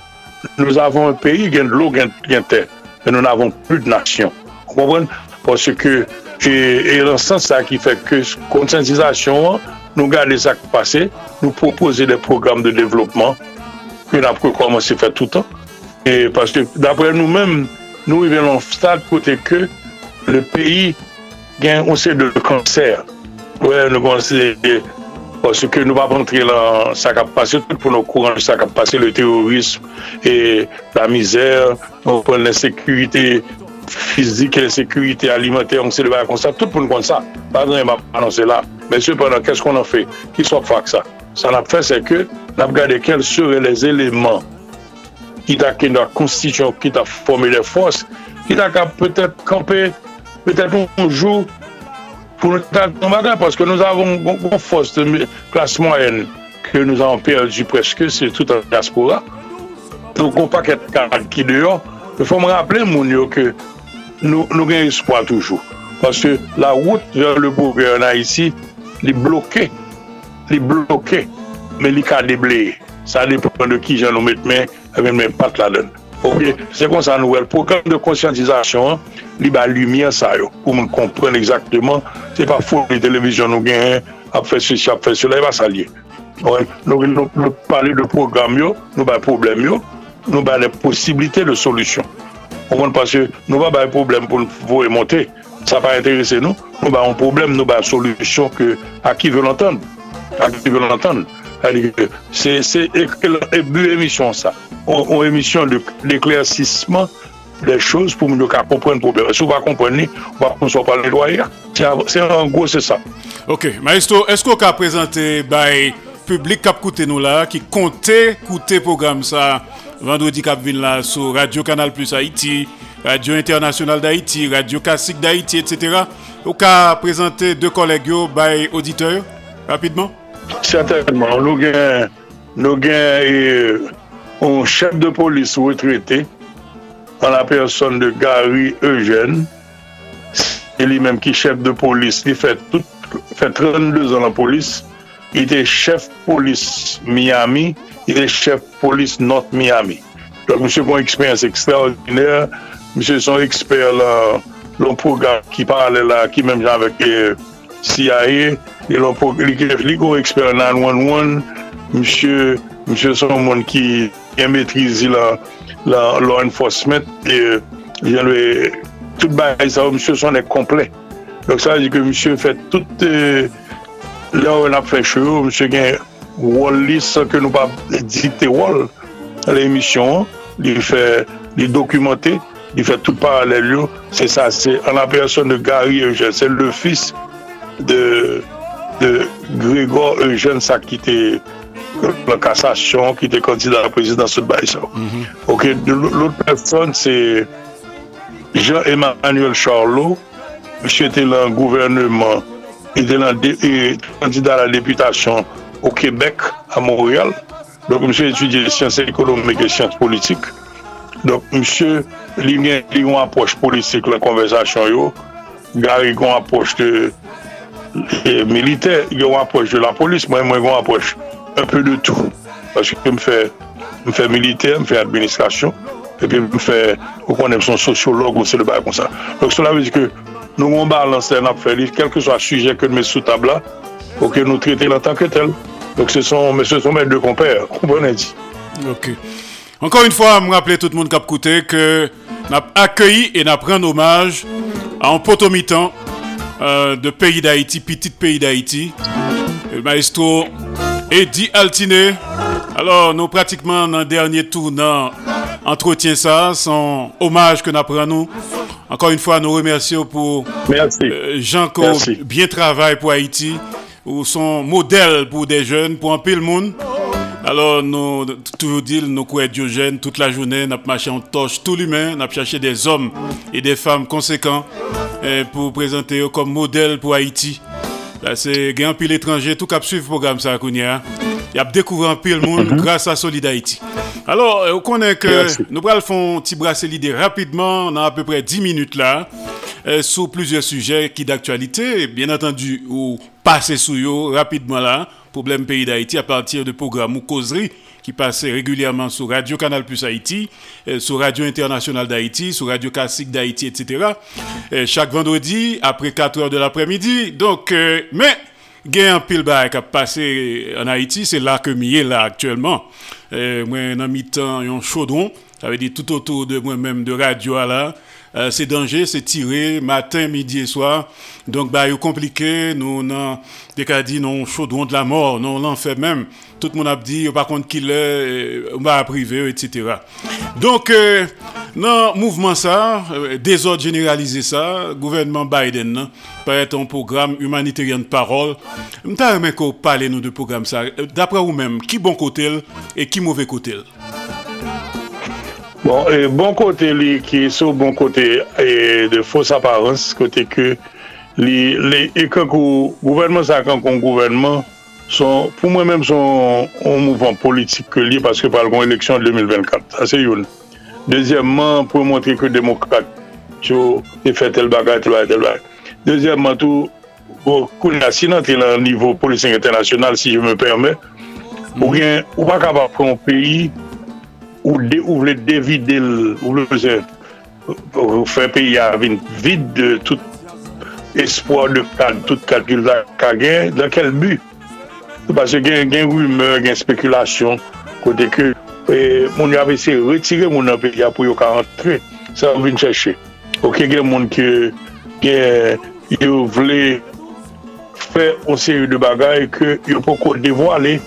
nou avon un peyi gen l'o gen ten, men nou n'avon plu d'nasyon. Kompwen? Pase ke, e lansan sa ki fè ke konsyantisasyon an, nou gade sak pase, nou propose de program de devlopman, ki nan pou koman se fè toutan. E paske dapre nou men, nou y ven an stad kote ke le peyi gen onse de kanser. Ouè, nou konse, paske nou pa pantre lan sak ap pase, tout pou nou kouran sak ap pase, le terorisme, e la mizèr, nou pon l'insekurite, fizik, le sekurite alimenter, on se debay kon sa, tout pou nou kon sa. Pardon, yon m'a anonsè la. Mè sè pendant, kè s'kon an fè? Ki sop fak sa? Sa nap fè se ke, nap gade kel sere les eleman ki ta ken da konstityon, ki ta formé de fos, ki ta ka peut-être kampe, peut-être bonjou, pou nou ta nou bagan, paske nou avon kon fos de klas moyen ke nou avon perdi preske, se tout an diaspora. Nou kon pa ket kak ki deyon, pou fò m rappele moun yo ke nou, nou gen espoi toujou. Paske la wout ver le bourgeois en Haïti, li bloke, li bloke, men li ka debleye. Sa depen de ki jan nou met men, men men pat la den. Ok, se kon sa nouel. Program de konsyantisasyon, li ba lumiye sa yo. Pou moun kompren exactement, se pa foun li televizyon nou gen, ap fè se si ap fè se la, e ba sa liye. Nou nou pale de program yo, nou ba problem yo, nou ba de posibilite de solusyon. Ou kon pasye nou ba bay problem pou vou e monte, sa pa interese nou, nou ba yon problem, nou ba solusyon ke a ki ve l'entende. A ki ve l'entende. Se bu emisyon sa. Ou emisyon l'eklersisman de chouz pou moun yo ka kompren problem. Sou pa kompren ni, wakon so pa l'edwaya. Se an gwo se sa. Ok, maestro, esko ka prezante bay publik kap koute nou la ki konte koute program sa vendredi cap vin là sur Radio Canal Plus Haïti, Radio Internationale d'Haïti, Radio Classique d'Haïti, etc. Ou ka présenter deux collègues by auditeur rapidement? Certainement. Nous avons nous gagnons euh, un chef de police retraité en la personne de Gary Eugène. C'est lui-même qui chef de police. Il fait, tout, fait 32 ans la police. ite chef polis Miami, ite chef polis North Miami. Donk msè kon eksperyans ekstraordinèr, msè son eksper loun program ki pale la, ki mèm jan vek euh, CIA, loun program li kon eksper 911, msè msè son moun ki yon metrizi la law enforcement, euh, jan lè tout ba yon sa, msè son ek komplek. Donk sa di ke msè fè tout... Euh, lè ou nap fè chou, msè gen wol lis ke nou pa dikte wol lè emisyon, li fè, li dokumentè, li fè tout paralèl yo, se sa, se an la person de Gary Eugène, se le fils de, de Grégoire Eugène sa ki te la kassasyon, ki te kandida la présidence de Baïsson. Mm -hmm. Ok, l'autre personne, se Jean-Emmanuel Charlot, msè te lan gouvernement ite nan kandida la deputasyon ou Québec, a Montréal. Donc, monsieur étudie sciences économiques et sciences politiques. Donc, monsieur, li yon approche politique la konversasyon yo, gare yon approche de militaire, yon approche de la police, mwen mwen yon approche un peu de tout. Parce que m'fè militaire, m'fè administration, et puis m'fè, ou konem son sociologue, ou se le baye kon sa. Donc, cela veut dire que nous, on balance un affaire, quel que soit le sujet que nous mettons sous table là, pour que nous traitions en tant que tel. Donc ce sont, ce sont mes deux compères, comprenez. Ok. Encore une fois, je rappeler tout le monde qui a écouté que nous avons accueilli et nous avons pris hommage à un potomitan euh, de pays d'Haïti, petit pays d'Haïti, le maestro Eddie Altiné. Alors, nous pratiquement dans le dernier tournant entretien ça, son hommage que nous nous. Encore une fois, nous remercions pour euh, Jean qui bien travaille pour Haïti ou sont modèles pour des jeunes, pour un peu le monde. Alors, nous, toujours dire, nous croyons Diogène toute la journée, nous marché en torche tout l'humain, nous cherché des hommes et des femmes conséquents eh, pour présenter comme modèle pour Haïti. Là, c'est grand pile étranger, tout cap suivre le programme ça, Kounia. Il a découvert un peu le monde mhm. grâce à Solid Haïti. Alors, on connaît que nous allons faire un petit brasser l'idée rapidement, dans à peu près 10 minutes là. Euh, sur plusieurs sujets qui d'actualité, bien entendu, ou passer sous eux rapidement là, problème pays d'Haïti à partir de programmes ou causeries qui passaient régulièrement sur Radio Canal Plus Haïti, euh, sur Radio International d'Haïti, sur Radio Classique d'Haïti, etc. Euh, chaque vendredi, après 4 heures de l'après-midi. Donc, mais, il y a un pile qui a passé en Haïti, c'est là que je là actuellement. moi, dans mi-temps, un chaudron, ça veut dire tout autour de moi-même de radio là. euh, c'est danger, c'est tiré matin, midi et soir. Donc, bah, c'est compliqué. Nous, non, des cas dit, non, chaudron de la mort, non, l'enfer même. Tout le monde a dit, par contre, qu'il est, euh, on va privé, etc. Donc, euh, non, mouvement ça, euh, désordre généralisé ça, gouvernement Biden, non, par être un programme humanitaire de parole. M'ta remet qu'on parle, nous, de programme ça. Euh, d'après vous-même, qui bon côté et qui mauvais côté? Bon, e, bon kote li ki sou bon kote e, de fos aparense, kote ke li, li e kankou gouvernement sa kankou gouvernement son, pou mwen menm son mouvant politik ke li, paske pal kon eleksyon 2024, ase yon. Dezyèmman, pou mwontre ke demokrate, yo e fè tel bagay, tel bagay, tel bagay. Dezyèmman tou, kou bon, nasinant e lan nivou politik internasyonal, si je me permè, ou, ou pa kapap kon peyi, ou, de, ou vle devide, ou vle fè peyi avin vide tout espoir de plan, tout kalkul la ka gen, dan kel bu? Pase gen gen rumeur, gen spekulasyon, kote ke e, moun yave se retire moun an peyi apou yo ka antre, sa vin chèche. Ok gen moun ki yo vle fè on seri de bagay ke yo pou ko devoale,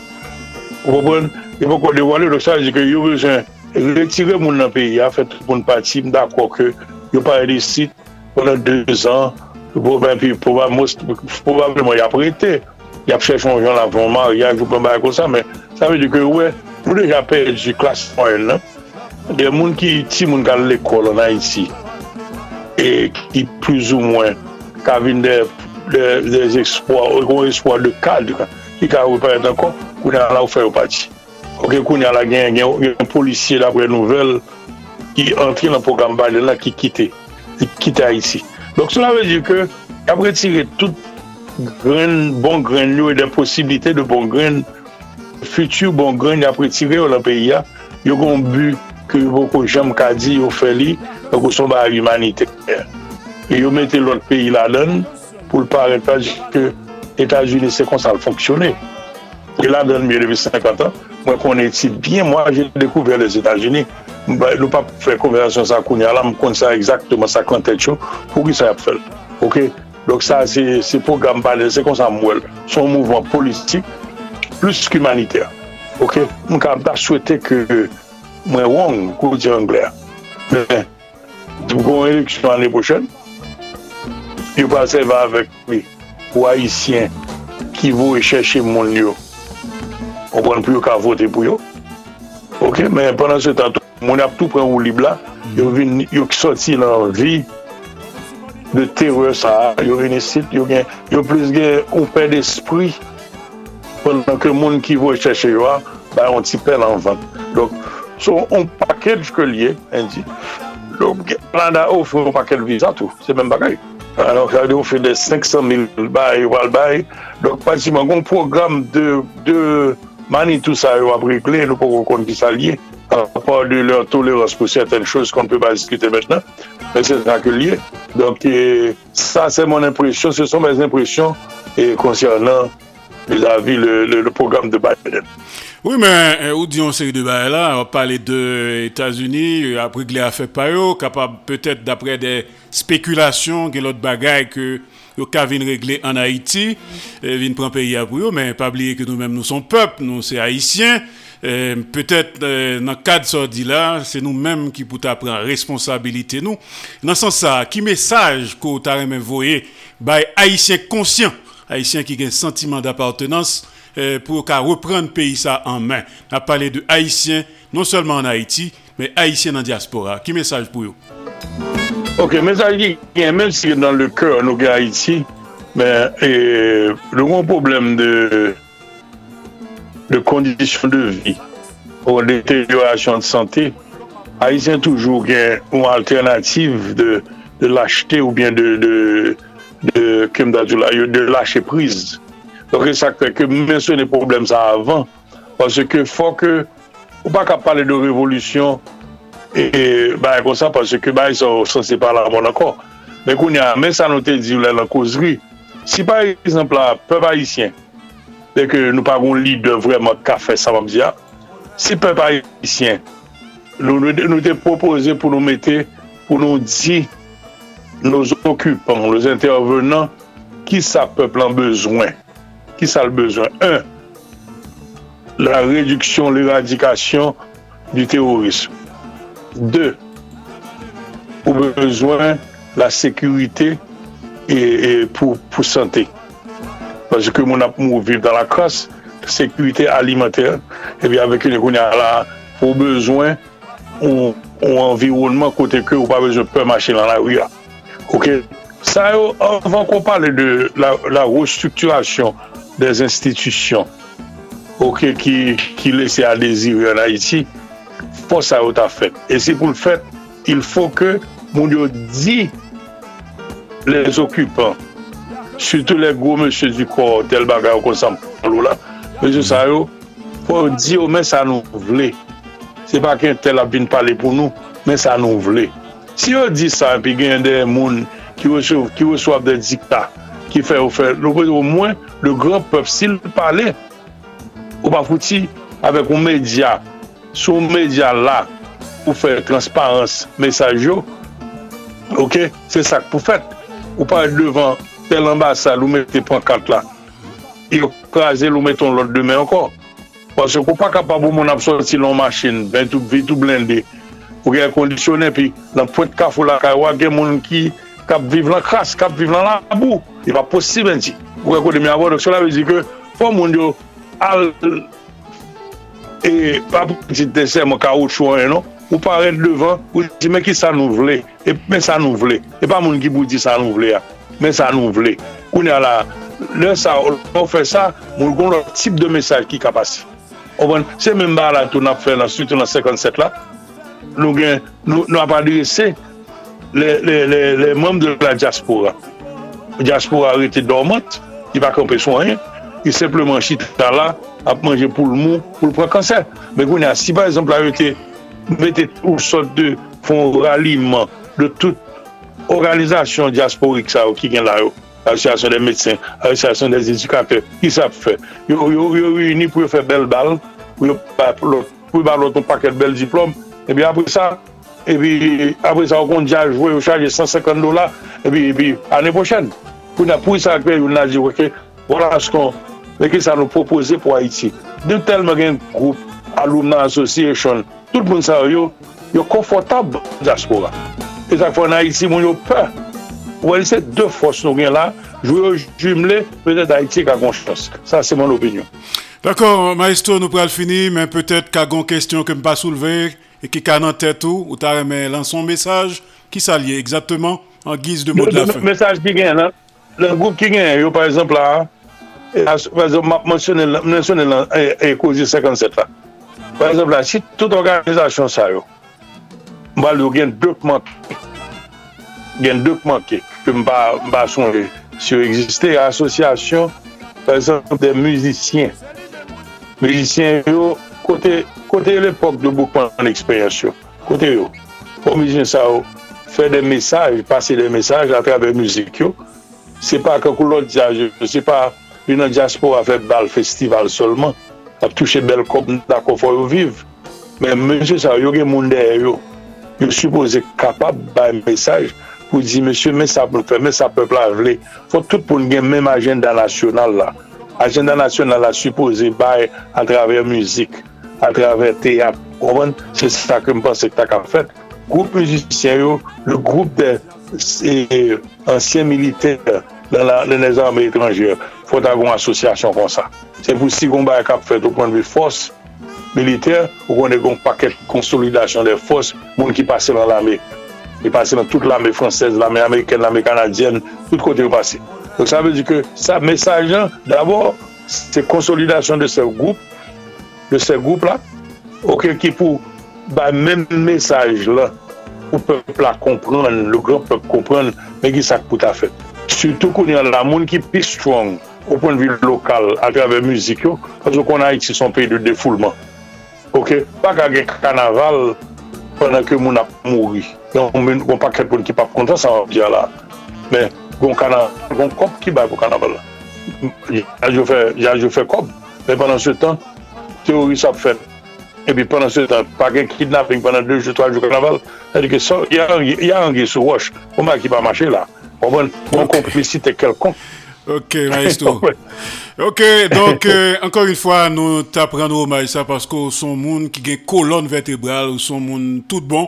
ou pou bon yon pou kon devole, lòk sa jike yon bezwen retire moun nan peyi a, fèt moun pati mda kwa ke yon pare de sit pwèndan 2 an, pou mwen pi pou mwen mous, pou mwen mwen yap rete, yap chèchon jan la pou mwen, yap pou mwen kon sa, men sa vè di ke wè, nou deja pe di klas mwen nan, de moun ki ti moun kan l'ekol an a iti, e ki plus ou mwen ka vin de des ekspoi, ou kon ekspoi de kal, ki ka wè pa etan kon, kou nan la ou fè ou pati. Ok, koun ya la gen, gen yon polisye la pre nouvel ki entri nan program Biden la ki kite, ki kite Haiti. Donk sou la ve di ke, apre tire tout gren, bon gren yo e de posibilite de bon gren, futur bon gren apre tire yo la peyi ya, yo kon bu ke yo pou kon jem kadi yo feli, yo kon son ba humanite. E yo mette lot peyi la den, pou l'pare pas ke Etats-Unis se kon sa l'fonksyone. E la den miye debi 50 an, mwen konen ti bien, mwen jè dekouver les Etats-Unis, nou pa fè konversasyon sa koun ya la, mwen kon sa exactement sa kontet yo, pou ki sa ap fèl. Ok, dok sa se program pale, se kon sa mwèl, son mouvment politik, plus k'humanitè. Ok, mwen ka mta souwete ke mwen wong kou di Anglè. Men, pou kon eleksyon anè pochèn, yo pa se va avèk mi, ou Haitien, ki vou e chèche moun yo. kompren pou yo ka vote pou yo. Ok, men pendant se tan, moun ap tou pren ou lib la, yo ki soti nan vi de terreur sa, yo vini sit, yo gen, yo plis gen ou pen d'espri, pendant ke moun ki vo chèche yo a, ba yon ti pen an van. Donk, so, on pakèd ke liye, en di. Donk, plan da ou fè yon pakèd visa tou, se men bagay. Anon, kade ou fè de 500 mil bay, wal bay, donk, pati man kon program de, de, mani tout sa yo aprikle, nou pou kon ki sa liye, apor de lor tolerans pou certaine chos kon pe pa diskute maintenant, men se sa ke liye. Donk sa se mon impresyon, se son mes impresyon koncernan la vi le program de Biden. Oui, men, euh, ou diyon seri de baye la, ou pale de Etats-Unis, euh, apri gle a fe payo, kapab petet dapre de spekulasyon, gen lot bagay ke yo ka vin regle an Haiti, eh, vin pran peyi apou yo, men pabliye ke nou menm nou son pep, nou se Haitien, eh, petet eh, nan kad sordi la, se nou menm ki pou ta pran responsabilite nou. Nan san sa, ki mesaj ko tarè men voye bay Haitien konsyen, Haitien ki gen sentiman d'appartenans, eh, pou ka repran peyi sa an men. Na pale de Haitien, non selman an Haiti, men Haitien nan diaspora. Ki mesaj pou yo? Ok, mesaj ki gen, menm si gen dan le kèr nou gen Haiti, ben, le kon problem de de kondisyon de vi ou de deteriorasyon de santé, Haitien toujou gen ou alternatif de, de lâcheté ou bien de de, de, de lâcher prise. Donc, sa ke menso ne problem sa avan, parce que fò ke ou pa ka pale de revolutyon E, e ba e kon sa, paswe ke ba yon son se pa la moun akor. Men kon ya, men sa nou te di ou la la kozri, si par exemple la pep haisyen, dek nou pa goun li de vreman ka fe sa vam diya, si pep haisyen, nou te propose pou nou mette, pou nou di, nou okupan, nou intervenant, ki sa pep lan bezwen. Ki sa l bezwen? Un, la reduksyon, l'eradikasyon du terorisme. 2. Ou bezwen la sekurite e, e pou sante. Pase ke moun ap mou viv dan la kras, sekurite alimenter, ebi eh avek yon ekouni ala ou bezwen ou environman kote ke ou pa bezwen pe mache lan la ouya. Ok, sa yo, anvan kon pale de la, la restrukturasyon des institisyon, ok, ki, ki lese a dezir yon Haiti, pou sa yo ta fèt. E si pou l'fèt, il fò ke moun yo di les okupant, sütou le gwo mèche du kor, tel bagay yo konsan pou lò la, mèche sa yo, pou di yo mè sa nou vle. Se pa ken tel ap vin pale pou nou, mè sa nou vle. Si yo di sa, pi gen de moun ki wè yo ap de dikta, ki fè ou fè, nou pou yo mwen, le gran pep si l pale, ou pa fouti avèk ou media, sou media la pou fè transparans mesaj yo, ok, se sak pou fèt. Ou pa devan tel ambasal ou mette pankant la, yo krasè lou metton lot demè ankon. Pwase kou pa kapabou moun ap sorti lon machin, vitou blendè, ou gen kondisyonè pi, nan pwet kaf ou la kaywa gen moun ki kap viv lan kras, kap viv lan labou. E pa posib nti. Pou gen kou demè avon, dok sou la vezi ke, pou moun yo al... e pa pou ti dese mwen ka non? ou chouan eno, ou paret devan, ou di men ki sa nou vle, e men sa nou vle, e pa moun ki pou di sa nou vle ya, men sa nou vle. Koun ya la, lè sa, ou fè sa, moun kon lò tip de mesaj ki kapasi. Ou Owen, se men ba la tou nap fè nan suite nan 57 la, nou gen, nou apadrese, le mèm de la diaspora. Diaspora rete dormant, ki pa kompe soyen, ki sepleman chita la, ap manje pou l'mou, pou l'pre kanser. Men gounen, si par exemple la yote mette ou sot de fon raliman de tout organizasyon diasporik sa ou ki gen la yo, asosyasyon de medsen, asosyasyon de edikater, ki sa fe? Yo yo yo reuni pou yo fe bel bal, pou yo bal ton paket bel diplom, e bi apre sa, e bi apre sa wakon diya jwe yo chaje 150 dola, e bi ane pochen. Pou na pou sa akwe, yon na di, ok, wala skon Mè ki sa nou propose pou Haiti. De tel telman gen group, alumna association, tout moun sa yo, yo konfortab diaspora. E tak fò nan Haiti moun yo pe. Ou an se de fos nou gen la, jou yo jumle, pè tè d'Haiti kagon chos. Sa se moun opinyon. D'akor, maestro nou pral fini, men pè tèt kagon kestyon ke mpa souleve, e ki ka nan tèt ou, ta reme lan son mesaj, ki sa liye exactement an giz de mot de la fè. Mesaj ki gen nan, le group ki gen, yo par exemple la, mensyonè nan ekoloji 57 la. Par exemple la, si tout organizasyon sa yo, mbal yo gen dèk manke, gen dèk manke, ke mba sonje, si yo egziste asosyasyon, par exemple, de müzisyen. Müzisyen yo, kote, kote l'epok de boukman an eksperyansyon, kote yo, pou müzisyen sa yo, fè de mesaj, pase de mesaj a travè müzik yo, se pa kakou l'ordizaj yo, se pa Li nan diaspora fe bal festival solman, ap touche bel kop nan kon fò yo viv. Men monsye sa yo gen moun der yo, yo suppose kapab bay mesaj pou di monsye men sa pou fè, men sa pou plavle. Fò tout pou gen menm agenda nasyonal la. Agenda nasyonal la suppose bay a traver müzik, a traver teyap, Oman, se sa ke mpense ki tak an fèt. Groupe müzisyen yo, le groupe de ansyen militer dans la, dans les armes étrangères. fò ta goun asosyasyon kon sa. Se pou si goun ba kap fet ou pon vi fos militer, ou kon de goun paket konsolidasyon de fos, moun ki pase nan l'ame. Ki pase nan tout l'ame fransez, l'ame ameriken, l'ame kanadyen, tout kote ou pase. Donc sa ve di ke sa mesajan, d'abord, se konsolidasyon de se goup, de se goup la, ok ki pou ba men mesaj la, pou pep la kompran, le gran pep kompran, men ki sak pou ta fet. Soutou kouni an la moun ki pi strong, au point de vue local, à travers la musique, parce qu'on a ici son pays de défoulement. Ok? Pas qu'à un carnaval pendant que mon a mouru. On pas quelqu'un qui pas content, ça va bien là. Mais, on a bon, cop qui va pour carnaval là. Je fais cop, mais pendant ce temps, théorie ça fait. Et puis pendant ce temps, pas qu'un kidnapping pendant deux jours, trois jours carnaval, c'est-à-dire que ça, il y a un gué sous roche. On m'a qui va marcher là. On a une complicité quelconque. Ok, maestro. Ok, donc, euh, encore une fois, nous t'apprenons au ça parce que son monde qui a colonne vertébrale, ou son monde tout bon,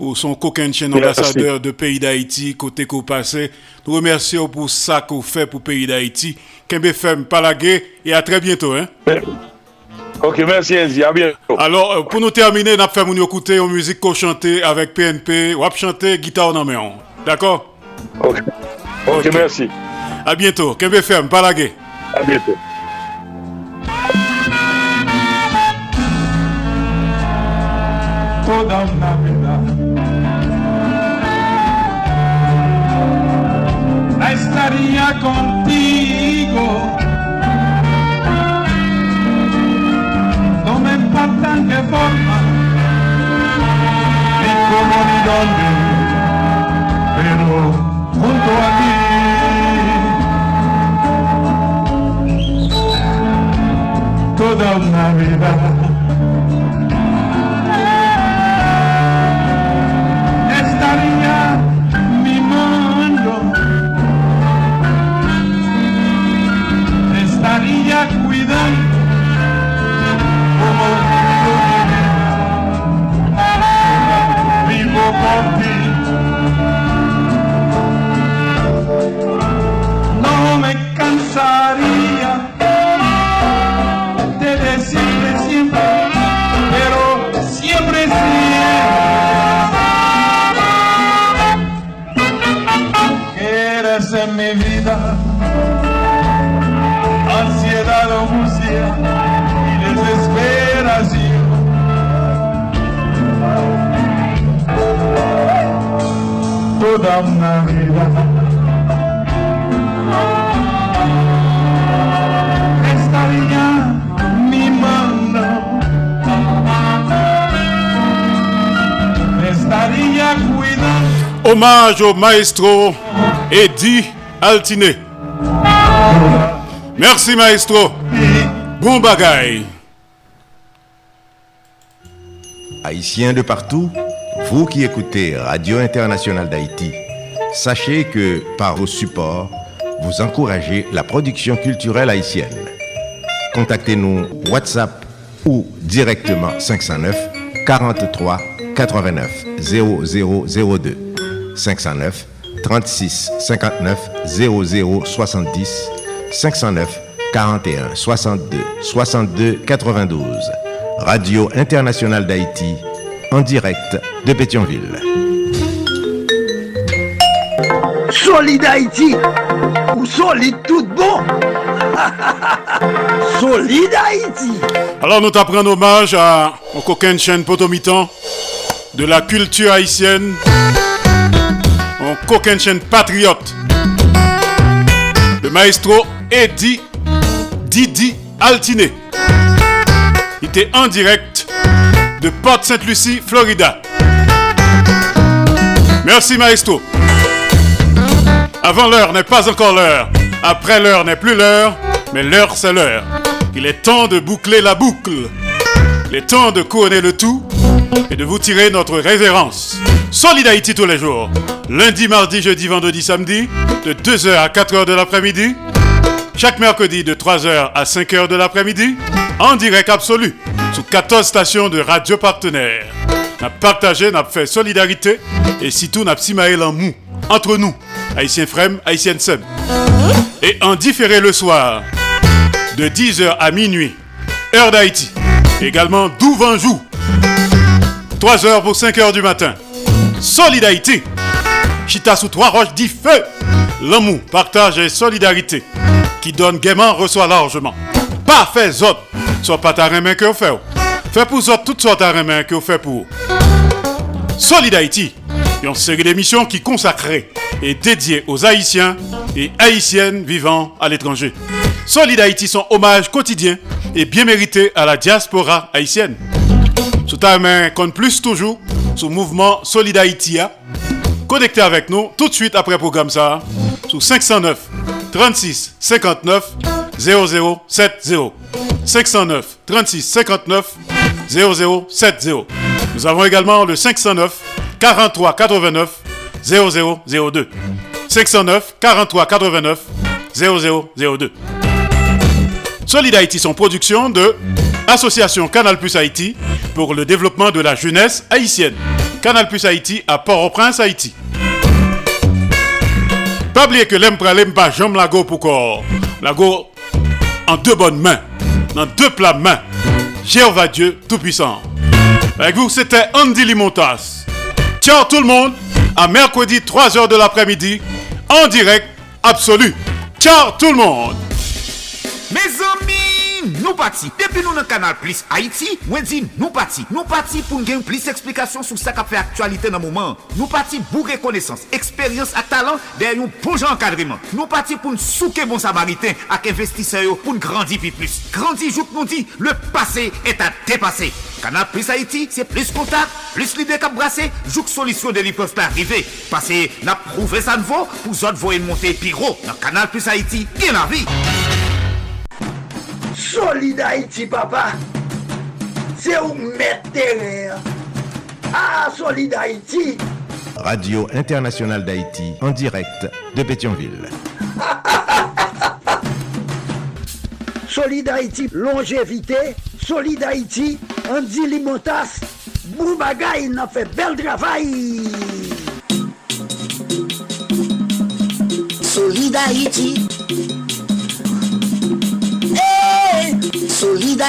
ou son coquin chien ambassadeur de pays d'Haïti, côté qu'on passé. Nous remercions pour ça qu'on fait pour pays d'Haïti. Kembe Femme, Palagué, et à très bientôt. Hein? Ok, merci Andy, à bientôt. Alors, euh, pour nous terminer, nous avons fait écouter une musique qu'on chanter avec PNP, ou chanter guitare en main. D'accord? Ok, ok, merci. À bientôt. Kembe FM, Palagué. À bientôt. Toda una vida la estaría contigo. No me importa en qué forma, ni cómo ni dónde, pero junto a ti. toda una vida. Estaría mi mundo, estaría cuidando como Hommage au maestro Eddie Altiné. Merci maestro. Bon bagaille. Haïtiens de partout, vous qui écoutez Radio Internationale d'Haïti, sachez que par vos supports, vous encouragez la production culturelle haïtienne. Contactez-nous WhatsApp ou directement 509 43 89 0002 509 36 59 00 70 509 41 62 62 92 Radio Internationale d'Haïti en direct de Pétionville. Solide Haïti ou solide tout bon? Solide Haïti. Alors nous t'apprenons hommage à au coquin chaîne potomitan de la culture haïtienne, chaîne patriote, le maestro Eddie Didi Altiné. Il était en direct de Port Sainte-Lucie, Florida. Merci maestro. Avant l'heure n'est pas encore l'heure. Après l'heure n'est plus l'heure, mais l'heure c'est l'heure. Il est temps de boucler la boucle. Il est temps de couronner le tout et de vous tirer notre révérence. Solid Haïti tous les jours. Lundi, mardi, jeudi, vendredi, samedi, de 2h à 4h de l'après-midi. Chaque mercredi de 3h à 5h de l'après-midi, en direct absolu, sous 14 stations de radio partenaires. N'a partagé, n'a fait solidarité et surtout n'a simaé en mou entre nous, haïtiens frem, haïtiennes sem. Et en différé le soir, de 10h à minuit, heure d'Haïti. Également d'Ouvanjou, 3h pour 5h du matin. Solid Haïti, Chita sous trois roches dit feu. L'amour, partage et solidarité qui donne gaiement reçoit largement. Pas fait soit pas ta main que vous faites. Fait pour autres toutes sortes de main que vous faites pour. Solid Haïti, une série d'émissions qui consacrée et dédiée aux Haïtiens et Haïtiennes vivant à l'étranger. Solid Haïti, son hommage quotidien et bien mérité à la diaspora haïtienne. Sous ta main compte plus toujours, sous mouvement Solid Haïti, connectez avec nous tout de suite après le programme ça, sous 509 36 59 0070. 509 36 59 0070. Nous avons également le 509 43 89 0002. 509 43 89 0002. Solid Haïti, son production de Association Canal Plus Haïti pour le développement de la jeunesse haïtienne. Canal Plus Haïti à Port-au-Prince, Haïti. Pas oublier que l'aime l'aime pas jambe la go pour corps. La go en deux bonnes mains, dans deux plats mains. Jéhovah Dieu Tout-Puissant. Avec vous, c'était Andy Limontas. Ciao tout le monde, à mercredi 3h de l'après-midi, en direct absolu. Ciao tout le monde. Mes amis, nous partis. Depuis nous dans canal Plus Haïti, dis nous partis. Nous partis pour gagner plus d'explications sur ce qui fait actualité dans le moment. Nous partis pour reconnaissance, expérience et talent derrière un bon encadrement. Nous partis pour nous souquer bon samaritain avec investisseurs pour nous grandir plus. Grandir, jour nous dit, le passé est à dépasser. Canal Plus Haïti, c'est plus contact, plus l'idée qu'à brasser, joue solution de peuvent pas arriver. Parce que n'a prouvé ça vaut, pour autres voyer monter piro. Dans Canal Plus Haïti, bien la vie. Solide Haïti, papa. C'est où mettre terrain. Ah, Solide Haïti. Radio Internationale d'Haïti en direct de Pétionville. Solid Haïti, longévité, Solid Haïti, Andy Limotas, Boubagaï, n'a fait bel travail. Solid Haïti. Solid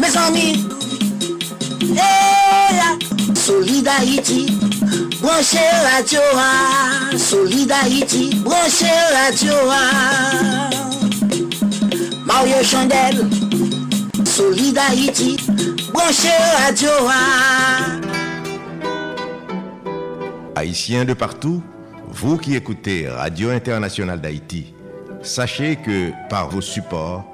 mes amis. Hey, Solid Haïti. Branchez radio, ah. Solid Haïti. Branchez ah. Mario Chandel. Solid Haïti. Branchez radio, ah. Haïtiens de partout, vous qui écoutez Radio Internationale d'Haïti, sachez que par vos supports,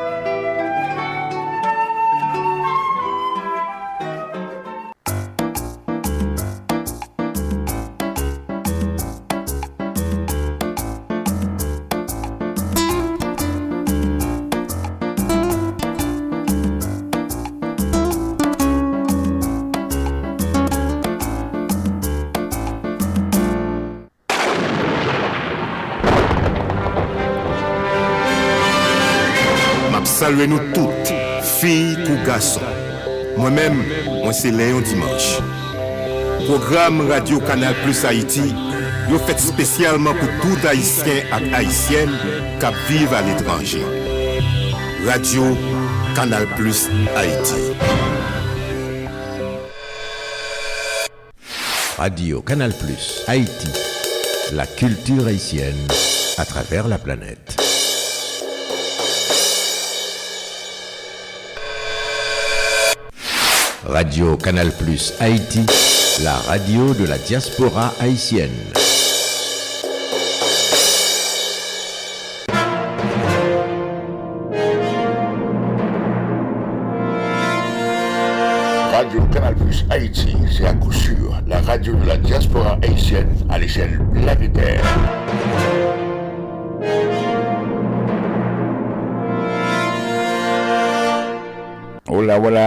Men, mwen se Léon Dimanche. Program Radio Kanal Plus Haïti, yo fet spesyalman pou tout Haïtien ak Haïtien kap vive al etranje. Radio Kanal Plus Haïti. Radio Canal Plus Haïti, la culture haïtienne à travers la planète. Radio Canal Plus Haïti, la radio de la diaspora haïtienne.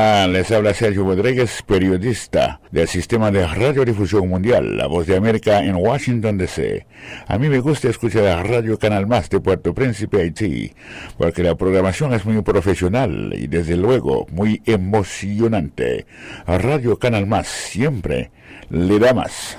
Les habla Sergio Rodríguez, periodista del sistema de radiodifusión mundial, La Voz de América en Washington DC. A mí me gusta escuchar la Radio Canal Más de Puerto Príncipe, Haití, porque la programación es muy profesional y desde luego muy emocionante. Radio Canal Más siempre le da más.